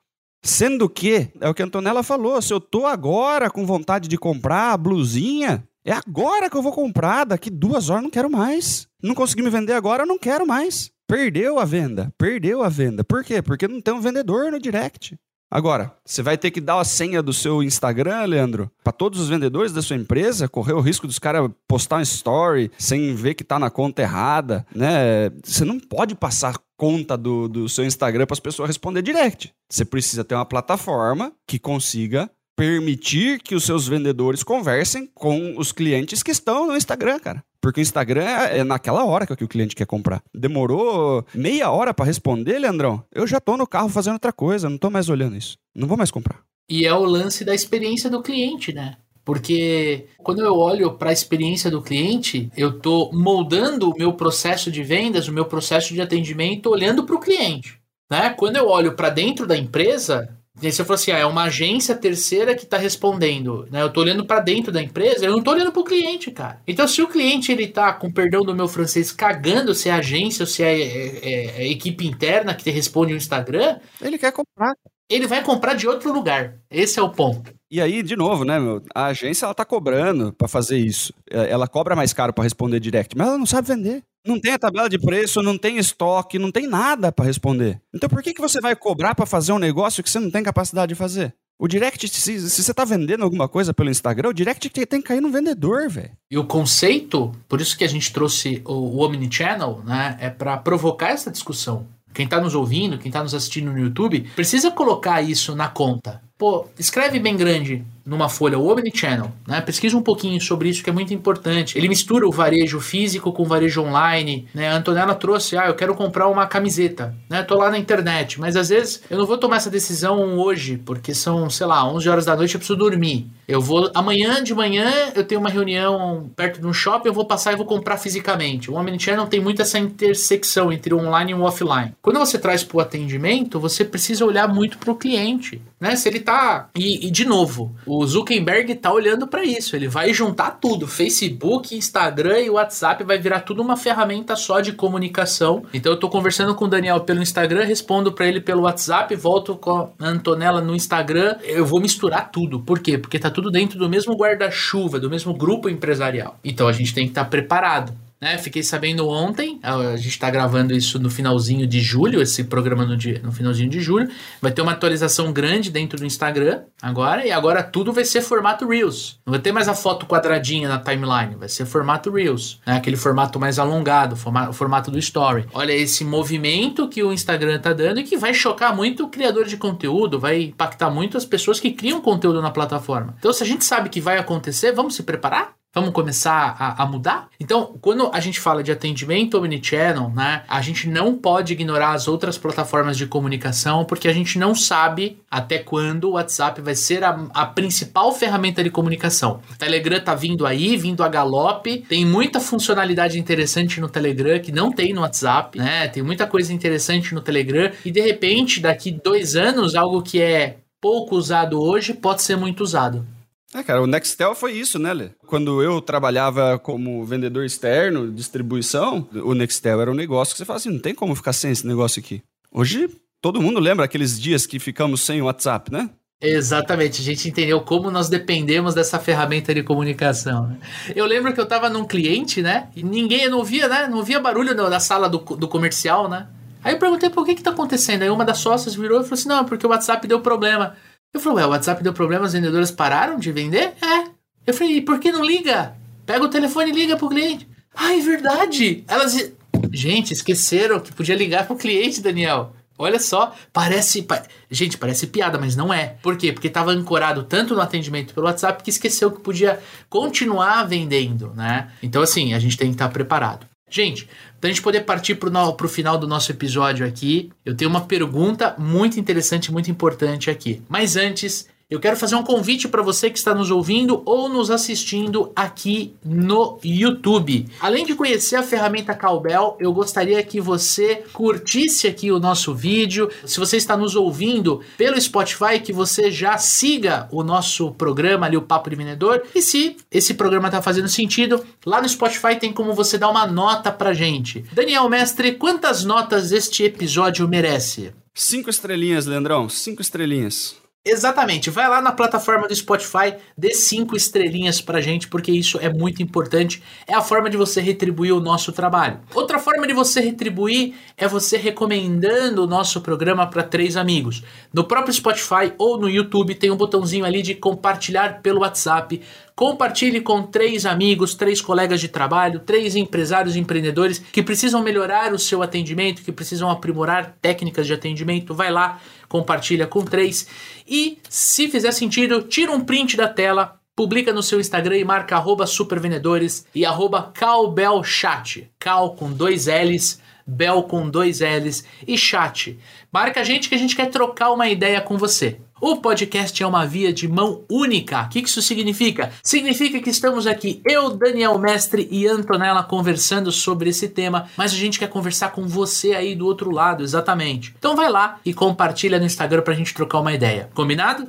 Sendo que, é o que a Antonella falou, se eu tô agora com vontade de comprar a blusinha, é agora que eu vou comprar, daqui duas horas não quero mais. Não consegui me vender agora, não quero mais. Perdeu a venda. Perdeu a venda. Por quê? Porque não tem um vendedor no direct. Agora, você vai ter que dar a senha do seu Instagram, Leandro, para todos os vendedores da sua empresa, correr o risco dos caras postar um story sem ver que tá na conta errada, né? Você não pode passar conta do, do seu Instagram para as pessoas responder direct. Você precisa ter uma plataforma que consiga permitir que os seus vendedores conversem com os clientes que estão no Instagram, cara. Porque o Instagram é, é naquela hora que o cliente quer comprar. Demorou meia hora para responder, Leandrão? Eu já tô no carro fazendo outra coisa, não tô mais olhando isso. Não vou mais comprar. E é o lance da experiência do cliente, né? Porque quando eu olho para a experiência do cliente, eu estou moldando o meu processo de vendas, o meu processo de atendimento, olhando para o cliente. Né? Quando eu olho para dentro da empresa, e aí você falou assim, ah, é uma agência terceira que está respondendo, né? Eu estou olhando para dentro da empresa, eu não estou olhando para o cliente, cara. Então, se o cliente ele tá, com perdão do meu francês, cagando se é agência ou se é, é, é, é equipe interna que te responde no Instagram, ele quer comprar. Ele vai comprar de outro lugar. Esse é o ponto. E aí, de novo, né, meu? A agência ela tá cobrando para fazer isso. É, ela cobra mais caro para responder direct, mas ela não sabe vender. Não tem a tabela de preço, não tem estoque, não tem nada para responder. Então por que, que você vai cobrar para fazer um negócio que você não tem capacidade de fazer? O direct, se, se você tá vendendo alguma coisa pelo Instagram, o direct tem que cair no vendedor, velho. E o conceito, por isso que a gente trouxe o, o Omnichannel, né, é para provocar essa discussão. Quem tá nos ouvindo, quem tá nos assistindo no YouTube, precisa colocar isso na conta. Pô, escreve bem grande numa folha o Omnichannel, né? Pesquisa um pouquinho sobre isso que é muito importante. Ele mistura o varejo físico com o varejo online, né? A Antonella trouxe, ah, eu quero comprar uma camiseta, né? Tô lá na internet, mas às vezes eu não vou tomar essa decisão hoje, porque são, sei lá, 11 horas da noite eu preciso dormir. Eu vou amanhã de manhã eu tenho uma reunião perto de um shopping, eu vou passar e vou comprar fisicamente. O Omnichannel tem muito essa intersecção entre o online e o offline. Quando você traz para o atendimento, você precisa olhar muito para o cliente, né? Se ele tá e, e de novo, o Zuckerberg tá olhando para isso. Ele vai juntar tudo, Facebook, Instagram e WhatsApp vai virar tudo uma ferramenta só de comunicação. Então eu tô conversando com o Daniel pelo Instagram, respondo para ele pelo WhatsApp, volto com a Antonella no Instagram, eu vou misturar tudo. Por quê? Porque tá tudo dentro do mesmo guarda-chuva, do mesmo grupo empresarial. Então a gente tem que estar tá preparado. Né? Fiquei sabendo ontem, a gente está gravando isso no finalzinho de julho, esse programa no, dia, no finalzinho de julho. Vai ter uma atualização grande dentro do Instagram agora, e agora tudo vai ser formato Reels. Não vai ter mais a foto quadradinha na timeline, vai ser formato Reels, né? aquele formato mais alongado, o formato do Story. Olha esse movimento que o Instagram está dando e que vai chocar muito o criador de conteúdo, vai impactar muito as pessoas que criam conteúdo na plataforma. Então, se a gente sabe que vai acontecer, vamos se preparar? Vamos começar a, a, mudar? Então, quando a gente fala de atendimento omnichannel, né, a gente não pode ignorar as outras plataformas de comunicação, porque a gente não sabe até quando o WhatsApp vai ser a, a principal ferramenta de comunicação. O Telegram tá vindo aí, vindo a galope, tem muita funcionalidade interessante no Telegram que não tem no WhatsApp, né? Tem muita coisa interessante no Telegram e de repente, daqui dois anos, algo que é pouco usado hoje pode ser muito usado. É, cara, o Nextel foi isso, né, Lê? Quando eu trabalhava como vendedor externo, distribuição, o Nextel era um negócio que você fala assim, não tem como ficar sem esse negócio aqui. Hoje, todo mundo lembra aqueles dias que ficamos sem o WhatsApp, né? Exatamente, a gente entendeu como nós dependemos dessa ferramenta de comunicação. Né? Eu lembro que eu estava num cliente, né? E ninguém, não via, né? Não via barulho na sala do, do comercial, né? Aí eu perguntei por que que tá acontecendo. Aí uma das sócias virou e falou assim: não, porque o WhatsApp deu problema. Eu falei, ué, o WhatsApp deu problema, as vendedoras pararam de vender? É. Eu falei, e por que não liga? Pega o telefone e liga pro cliente. Ah, é verdade. Elas. Gente, esqueceram que podia ligar pro cliente, Daniel. Olha só, parece. Gente, parece piada, mas não é. Por quê? Porque estava ancorado tanto no atendimento pelo WhatsApp que esqueceu que podia continuar vendendo, né? Então, assim, a gente tem que estar preparado. Gente, para a gente poder partir para o final do nosso episódio aqui, eu tenho uma pergunta muito interessante, muito importante aqui. Mas antes, eu quero fazer um convite para você que está nos ouvindo ou nos assistindo aqui no YouTube. Além de conhecer a ferramenta Cowbell, eu gostaria que você curtisse aqui o nosso vídeo. Se você está nos ouvindo pelo Spotify, que você já siga o nosso programa ali, o Papo de Vendedor. E se esse programa está fazendo sentido, lá no Spotify tem como você dar uma nota pra gente. Daniel Mestre, quantas notas este episódio merece? Cinco estrelinhas, Leandrão. Cinco estrelinhas. Exatamente. Vai lá na plataforma do Spotify, dê cinco estrelinhas pra gente, porque isso é muito importante. É a forma de você retribuir o nosso trabalho. Outra forma de você retribuir é você recomendando o nosso programa para três amigos. No próprio Spotify ou no YouTube tem um botãozinho ali de compartilhar pelo WhatsApp. Compartilhe com três amigos, três colegas de trabalho, três empresários e empreendedores que precisam melhorar o seu atendimento, que precisam aprimorar técnicas de atendimento. Vai lá, compartilha com três. E se fizer sentido, tira um print da tela, publica no seu Instagram e marca arroba supervendedores e arroba calbelchat. Cal com dois L's, Bel com dois L's e chat. Marca a gente que a gente quer trocar uma ideia com você. O podcast é uma via de mão única. O que isso significa? Significa que estamos aqui, eu, Daniel Mestre e Antonella, conversando sobre esse tema, mas a gente quer conversar com você aí do outro lado, exatamente. Então vai lá e compartilha no Instagram pra gente trocar uma ideia. Combinado?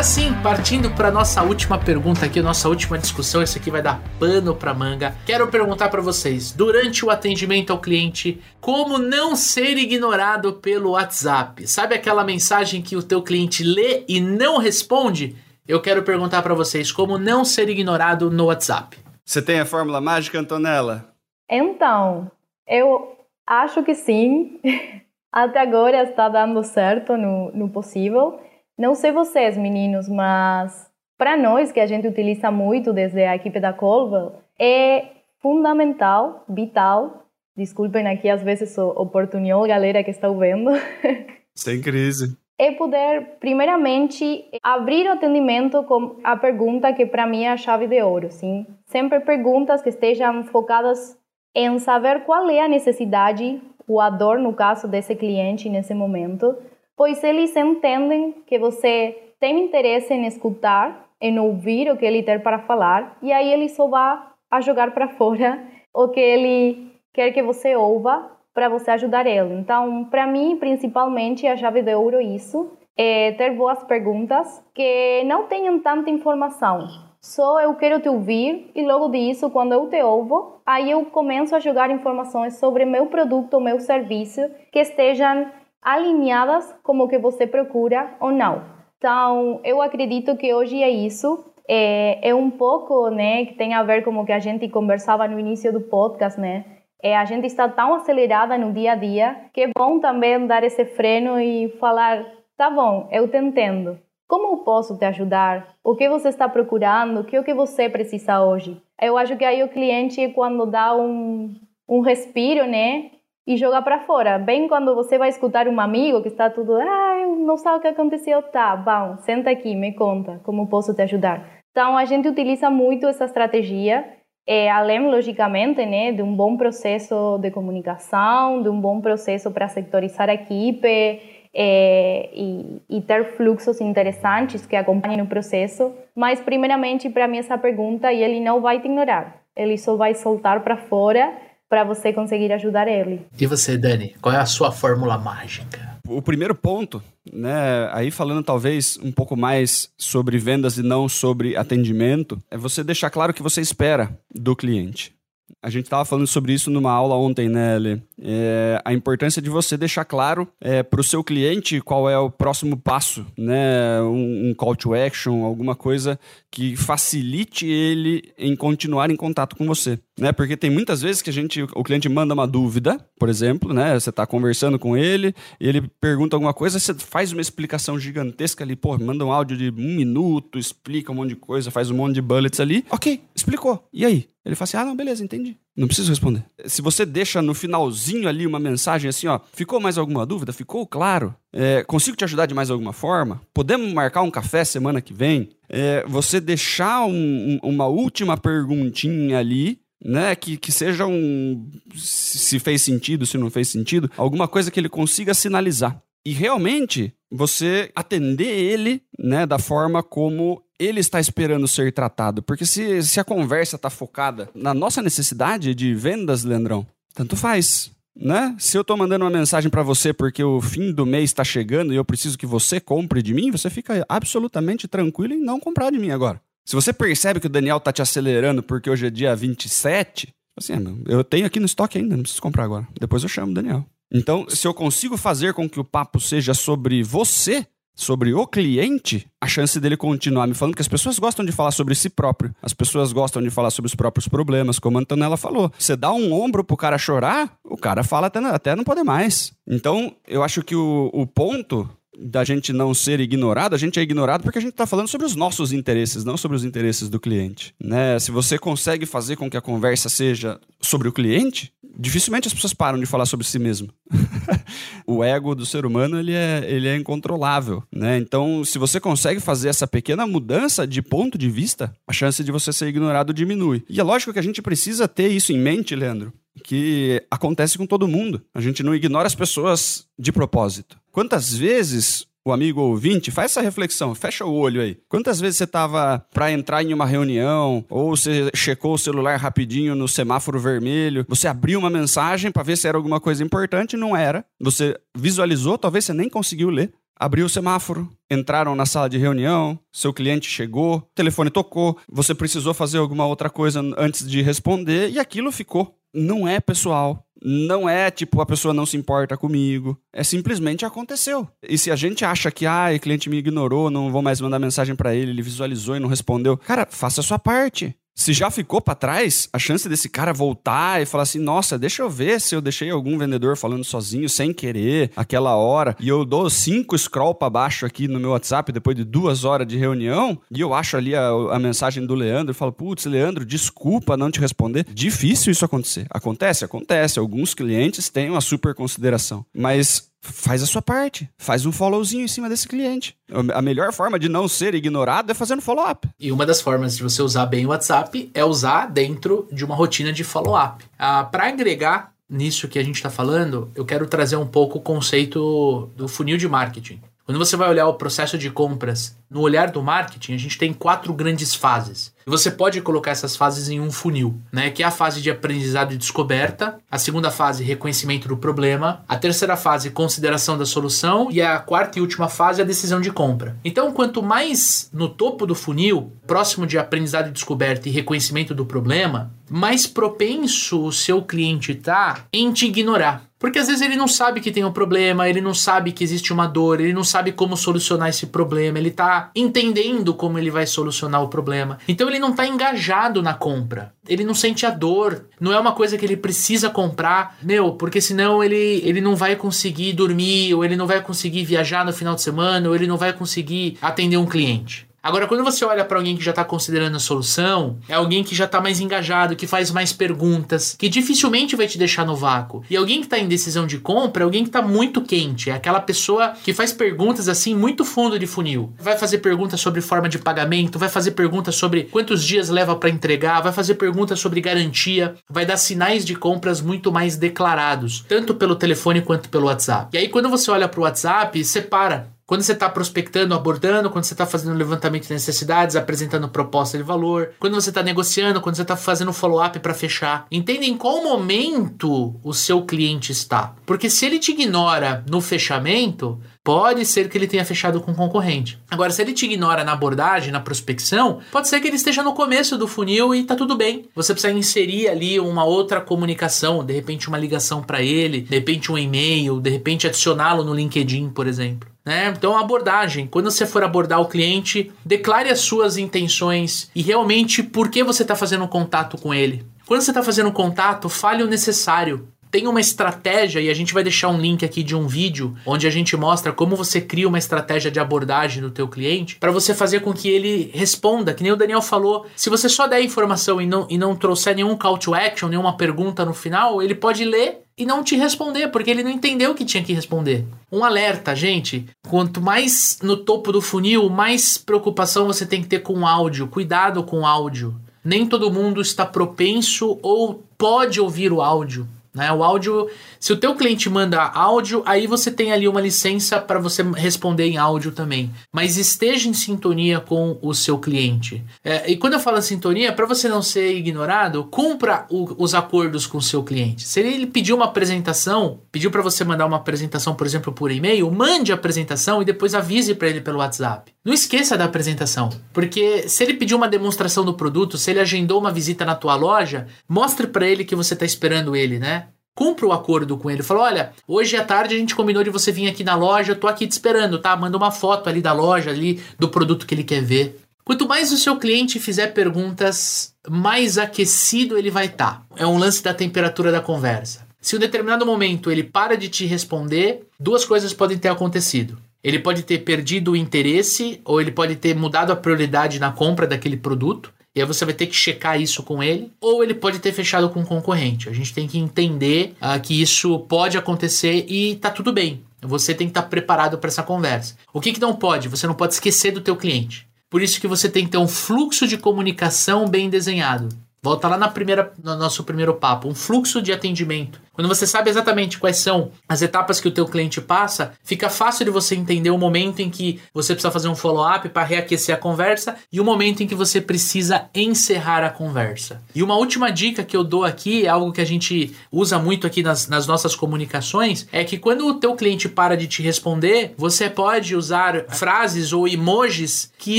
Agora sim, partindo para nossa última pergunta aqui, nossa última discussão, isso aqui vai dar pano para manga. Quero perguntar para vocês, durante o atendimento ao cliente, como não ser ignorado pelo WhatsApp? Sabe aquela mensagem que o teu cliente lê e não responde? Eu quero perguntar para vocês como não ser ignorado no WhatsApp. Você tem a fórmula mágica, Antonella? Então, eu acho que sim. <laughs> Até agora está dando certo no, no possível. Não sei vocês, meninos, mas para nós, que a gente utiliza muito desde a equipe da Colval, é fundamental, vital, desculpem aqui às vezes o, o portunhol, galera que está ouvindo. <laughs> Sem crise. É poder, primeiramente, abrir o atendimento com a pergunta que para mim é a chave de ouro, sim? Sempre perguntas que estejam focadas em saber qual é a necessidade, ou a dor, no caso desse cliente nesse momento, pois eles entendem que você tem interesse em escutar, em ouvir o que ele tem para falar, e aí ele só vai a jogar para fora <laughs> o que ele quer que você ouva para você ajudar ele. Então, para mim, principalmente, a chave de ouro é isso, é ter boas perguntas que não tenham tanta informação. Só eu quero te ouvir e logo disso, quando eu te ouvo, aí eu começo a jogar informações sobre meu produto ou meu serviço que estejam alinhadas com o que você procura ou não. Então, eu acredito que hoje é isso. É, é um pouco, né, que tem a ver com o que a gente conversava no início do podcast, né? É, a gente está tão acelerada no dia a dia que é bom também dar esse freno e falar: tá bom, eu te entendo. Como eu posso te ajudar? O que você está procurando? O que é o que você precisa hoje? Eu acho que aí o cliente, quando dá um, um respiro, né? E joga para fora. Bem quando você vai escutar um amigo que está tudo, ah, eu não sei o que aconteceu. Tá, bom, senta aqui, me conta, como posso te ajudar? Então, a gente utiliza muito essa estratégia é, além, logicamente, né, de um bom processo de comunicação, de um bom processo para sectorizar a equipe é, e, e, ter fluxos interessantes que acompanhem o processo. Mas, primeiramente, para mim, essa pergunta, e ele não vai te ignorar, ele só vai soltar para fora para você conseguir ajudar ele. E você, Dani, qual é a sua fórmula mágica? O primeiro ponto, né, aí falando talvez um pouco mais sobre vendas e não sobre atendimento, é você deixar claro o que você espera do cliente. A gente estava falando sobre isso numa aula ontem, né, Eli? É, a importância de você deixar claro é, para o seu cliente qual é o próximo passo, né? Um, um, call to action, alguma coisa que facilite ele em continuar em contato com você, né? Porque tem muitas vezes que a gente, o cliente manda uma dúvida, por exemplo, né? Você está conversando com ele e ele pergunta alguma coisa, você faz uma explicação gigantesca ali, pô, manda um áudio de um minuto, explica um monte de coisa, faz um monte de bullets ali. Ok, explicou. E aí? Ele fala assim: ah, não, beleza, entendi. Não preciso responder. Se você deixa no finalzinho ali uma mensagem assim, ó, ficou mais alguma dúvida? Ficou claro? É, consigo te ajudar de mais alguma forma? Podemos marcar um café semana que vem? É, você deixar um, um, uma última perguntinha ali né, que, que seja um. Se fez sentido, se não fez sentido, alguma coisa que ele consiga sinalizar. E realmente você atender ele, né, da forma como ele está esperando ser tratado. Porque se, se a conversa está focada na nossa necessidade de vendas, Leandrão, tanto faz. Né? Se eu estou mandando uma mensagem para você porque o fim do mês está chegando e eu preciso que você compre de mim, você fica absolutamente tranquilo em não comprar de mim agora. Se você percebe que o Daniel tá te acelerando porque hoje é dia 27, assim, eu tenho aqui no estoque ainda, não preciso comprar agora. Depois eu chamo o Daniel. Então, se eu consigo fazer com que o papo seja sobre você, sobre o cliente, a chance dele continuar me falando que as pessoas gostam de falar sobre si próprio. As pessoas gostam de falar sobre os próprios problemas, como a Antonella falou. Você dá um ombro pro cara chorar, o cara fala até, até não poder mais. Então, eu acho que o, o ponto da gente não ser ignorado, a gente é ignorado porque a gente está falando sobre os nossos interesses, não sobre os interesses do cliente. Né? Se você consegue fazer com que a conversa seja sobre o cliente, dificilmente as pessoas param de falar sobre si mesmo. <laughs> o ego do ser humano ele é, ele é incontrolável. Né? Então, se você consegue fazer essa pequena mudança de ponto de vista, a chance de você ser ignorado diminui. E é lógico que a gente precisa ter isso em mente, Leandro, que acontece com todo mundo. A gente não ignora as pessoas de propósito. Quantas vezes o amigo ouvinte, faz essa reflexão, fecha o olho aí. Quantas vezes você estava para entrar em uma reunião ou você checou o celular rapidinho no semáforo vermelho, você abriu uma mensagem para ver se era alguma coisa importante, não era. Você visualizou, talvez você nem conseguiu ler. Abriu o semáforo, entraram na sala de reunião, seu cliente chegou, o telefone tocou, você precisou fazer alguma outra coisa antes de responder e aquilo ficou. Não é pessoal, não é tipo a pessoa não se importa comigo, é simplesmente aconteceu. E se a gente acha que ah, o cliente me ignorou, não vou mais mandar mensagem para ele, ele visualizou e não respondeu, cara, faça a sua parte. Se já ficou para trás, a chance desse cara voltar e falar assim: nossa, deixa eu ver se eu deixei algum vendedor falando sozinho sem querer, aquela hora, e eu dou cinco scroll para baixo aqui no meu WhatsApp depois de duas horas de reunião, e eu acho ali a, a mensagem do Leandro e falo: putz, Leandro, desculpa não te responder. Difícil isso acontecer. Acontece? Acontece. Alguns clientes têm uma super consideração. Mas faz a sua parte. Faz um followzinho em cima desse cliente. A melhor forma de não ser ignorado é fazendo follow-up. E uma das formas de você usar bem o WhatsApp é usar dentro de uma rotina de follow-up. Ah, Para agregar nisso que a gente está falando, eu quero trazer um pouco o conceito do funil de marketing. Quando você vai olhar o processo de compras no olhar do marketing, a gente tem quatro grandes fases. E você pode colocar essas fases em um funil, né? Que é a fase de aprendizado e descoberta, a segunda fase, reconhecimento do problema, a terceira fase, consideração da solução, e a quarta e última fase, a decisão de compra. Então, quanto mais no topo do funil, próximo de aprendizado e descoberta e reconhecimento do problema, mais propenso o seu cliente está em te ignorar. Porque às vezes ele não sabe que tem um problema, ele não sabe que existe uma dor, ele não sabe como solucionar esse problema, ele está entendendo como ele vai solucionar o problema. Então ele não está engajado na compra. Ele não sente a dor. Não é uma coisa que ele precisa comprar, meu, porque senão ele, ele não vai conseguir dormir, ou ele não vai conseguir viajar no final de semana, ou ele não vai conseguir atender um cliente. Agora, quando você olha para alguém que já está considerando a solução, é alguém que já está mais engajado, que faz mais perguntas, que dificilmente vai te deixar no vácuo. E alguém que está em decisão de compra é alguém que está muito quente, é aquela pessoa que faz perguntas assim muito fundo de funil. Vai fazer perguntas sobre forma de pagamento, vai fazer perguntas sobre quantos dias leva para entregar, vai fazer perguntas sobre garantia, vai dar sinais de compras muito mais declarados, tanto pelo telefone quanto pelo WhatsApp. E aí quando você olha para o WhatsApp, separa quando você está prospectando, abordando, quando você está fazendo levantamento de necessidades, apresentando proposta de valor, quando você está negociando, quando você está fazendo follow-up para fechar. Entenda em qual momento o seu cliente está. Porque se ele te ignora no fechamento, pode ser que ele tenha fechado com um concorrente. Agora, se ele te ignora na abordagem, na prospecção, pode ser que ele esteja no começo do funil e tá tudo bem. Você precisa inserir ali uma outra comunicação, de repente uma ligação para ele, de repente um e-mail, de repente adicioná-lo no LinkedIn, por exemplo. Né? Então, abordagem. Quando você for abordar o cliente, declare as suas intenções e realmente por que você está fazendo um contato com ele. Quando você está fazendo um contato, fale o necessário. Tem uma estratégia, e a gente vai deixar um link aqui de um vídeo onde a gente mostra como você cria uma estratégia de abordagem do teu cliente para você fazer com que ele responda, que nem o Daniel falou. Se você só der informação e não, e não trouxer nenhum call to action, nenhuma pergunta no final, ele pode ler e não te responder, porque ele não entendeu o que tinha que responder. Um alerta, gente. Quanto mais no topo do funil, mais preocupação você tem que ter com o áudio. Cuidado com o áudio. Nem todo mundo está propenso ou pode ouvir o áudio. Né? O áudio, se o teu cliente manda áudio, aí você tem ali uma licença para você responder em áudio também. Mas esteja em sintonia com o seu cliente. É, e quando eu falo sintonia, para você não ser ignorado, cumpra o, os acordos com o seu cliente. Se ele pediu uma apresentação, pediu para você mandar uma apresentação, por exemplo, por e-mail, mande a apresentação e depois avise para ele pelo WhatsApp. Não esqueça da apresentação, porque se ele pediu uma demonstração do produto, se ele agendou uma visita na tua loja, mostre para ele que você está esperando ele, né? Cumpra o acordo com ele. Fala: olha, hoje à tarde a gente combinou de você vir aqui na loja, eu tô aqui te esperando, tá? Manda uma foto ali da loja, ali do produto que ele quer ver. Quanto mais o seu cliente fizer perguntas, mais aquecido ele vai estar. Tá. É um lance da temperatura da conversa. Se em um determinado momento ele para de te responder, duas coisas podem ter acontecido. Ele pode ter perdido o interesse ou ele pode ter mudado a prioridade na compra daquele produto. E aí você vai ter que checar isso com ele, ou ele pode ter fechado com um concorrente. A gente tem que entender uh, que isso pode acontecer e tá tudo bem. Você tem que estar tá preparado para essa conversa. O que, que não pode? Você não pode esquecer do teu cliente. Por isso que você tem que ter um fluxo de comunicação bem desenhado. Volta lá na primeira, no nosso primeiro papo, um fluxo de atendimento. Quando você sabe exatamente quais são as etapas que o teu cliente passa, fica fácil de você entender o momento em que você precisa fazer um follow-up para reaquecer a conversa e o momento em que você precisa encerrar a conversa. E uma última dica que eu dou aqui, é algo que a gente usa muito aqui nas, nas nossas comunicações, é que quando o teu cliente para de te responder, você pode usar frases ou emojis que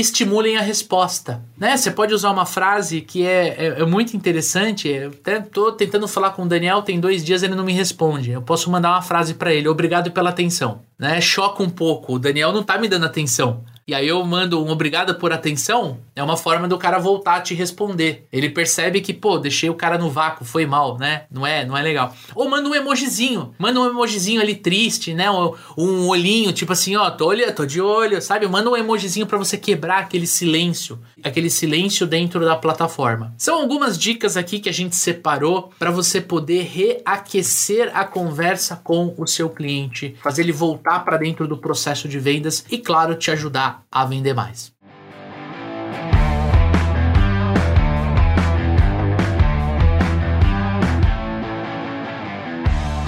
estimulem a resposta. Né? Você pode usar uma frase que é, é, é muito interessante. Eu até tô tentando falar com o Daniel, tem dois dias ele não me responde. Eu posso mandar uma frase para ele: obrigado pela atenção. Né? Choca um pouco. O Daniel não tá me dando atenção. E aí eu mando um obrigado por atenção, é uma forma do cara voltar a te responder. Ele percebe que, pô, deixei o cara no vácuo, foi mal, né? Não é, não é legal. Ou manda um emojizinho, manda um emojizinho ali triste, né? Um, um olhinho, tipo assim, ó, tô olhando, tô de olho, sabe? Manda um emojizinho para você quebrar aquele silêncio, aquele silêncio dentro da plataforma. São algumas dicas aqui que a gente separou para você poder reaquecer a conversa com o seu cliente, fazer ele voltar para dentro do processo de vendas e, claro, te ajudar a vender mais.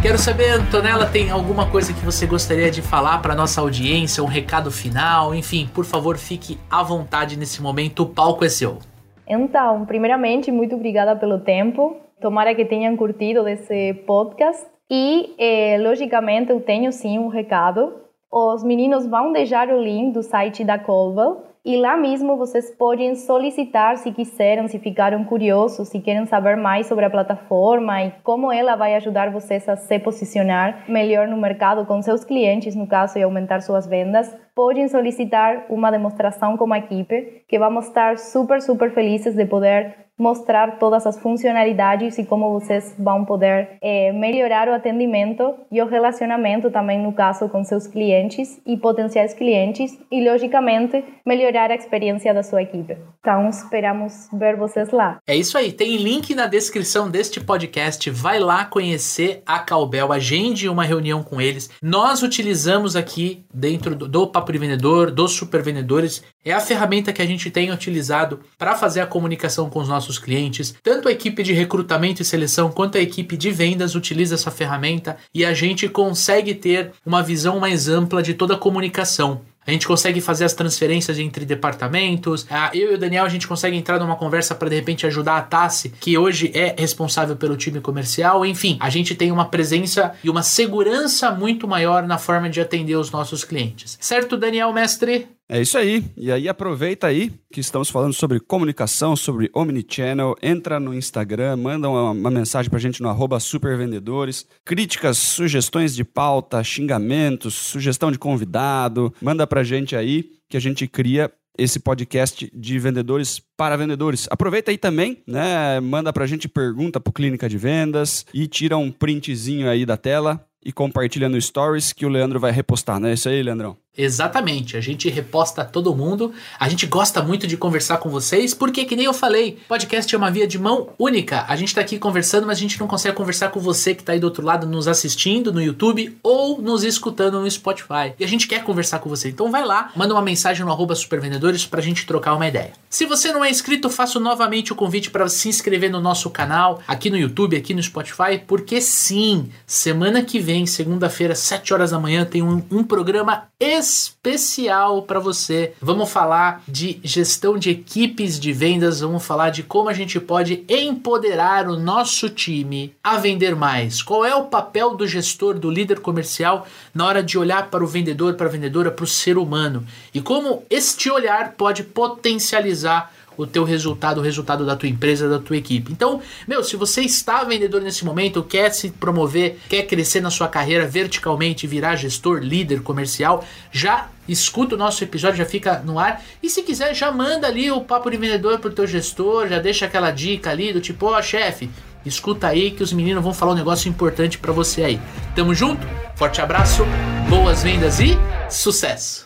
Quero saber, Antonella, tem alguma coisa que você gostaria de falar para nossa audiência, um recado final, enfim, por favor, fique à vontade nesse momento, o palco é seu. Então, primeiramente, muito obrigada pelo tempo. Tomara que tenham curtido esse podcast. E, eh, logicamente, eu tenho sim um recado. Os meninos vão deixar o link do site da Colwell e lá mesmo vocês podem solicitar se quiserem, se ficaram curiosos, se querem saber mais sobre a plataforma e como ela vai ajudar vocês a se posicionar melhor no mercado com seus clientes, no caso, e aumentar suas vendas. Podem solicitar uma demonstração com a equipe, que vamos estar super, super felizes de poder mostrar todas as funcionalidades e como vocês vão poder é, melhorar o atendimento e o relacionamento também no caso com seus clientes e potenciais clientes e logicamente melhorar a experiência da sua equipe. Então esperamos ver vocês lá. É isso aí, tem link na descrição deste podcast. Vai lá conhecer a Calbel, agende uma reunião com eles. Nós utilizamos aqui dentro do, do de Vendedor, dos super vendedores, é a ferramenta que a gente tem utilizado para fazer a comunicação com os nossos clientes. Tanto a equipe de recrutamento e seleção quanto a equipe de vendas utiliza essa ferramenta e a gente consegue ter uma visão mais ampla de toda a comunicação. A gente consegue fazer as transferências entre departamentos. Eu e o Daniel, a gente consegue entrar numa conversa para de repente ajudar a Tassi, que hoje é responsável pelo time comercial. Enfim, a gente tem uma presença e uma segurança muito maior na forma de atender os nossos clientes. Certo, Daniel, mestre? É isso aí. E aí aproveita aí que estamos falando sobre comunicação, sobre Omnichannel, entra no Instagram, manda uma, uma mensagem pra gente no arroba supervendedores, críticas, sugestões de pauta, xingamentos, sugestão de convidado, manda pra gente aí que a gente cria esse podcast de vendedores para vendedores. Aproveita aí também, né? Manda pra gente pergunta pro Clínica de Vendas e tira um printzinho aí da tela e compartilha no Stories que o Leandro vai repostar, não é isso aí, Leandrão? Exatamente, a gente reposta todo mundo, a gente gosta muito de conversar com vocês, porque que nem eu falei, podcast é uma via de mão única. A gente tá aqui conversando, mas a gente não consegue conversar com você que tá aí do outro lado nos assistindo no YouTube ou nos escutando no Spotify. E a gente quer conversar com você. Então vai lá, manda uma mensagem no arroba supervendedores pra gente trocar uma ideia. Se você não é inscrito, faço novamente o convite para se inscrever no nosso canal, aqui no YouTube, aqui no Spotify, porque sim, semana que vem, segunda-feira, 7 horas da manhã, tem um, um programa especial para você. Vamos falar de gestão de equipes de vendas, vamos falar de como a gente pode empoderar o nosso time a vender mais. Qual é o papel do gestor, do líder comercial na hora de olhar para o vendedor, para a vendedora, para o ser humano e como este olhar pode potencializar o teu resultado, o resultado da tua empresa, da tua equipe. Então, meu, se você está vendedor nesse momento, quer se promover, quer crescer na sua carreira verticalmente, virar gestor, líder comercial, já escuta o nosso episódio, já fica no ar. E se quiser, já manda ali o papo de vendedor pro teu gestor, já deixa aquela dica ali do tipo, ó, oh, chefe, escuta aí que os meninos vão falar um negócio importante para você aí. Tamo junto? Forte abraço, boas vendas e sucesso!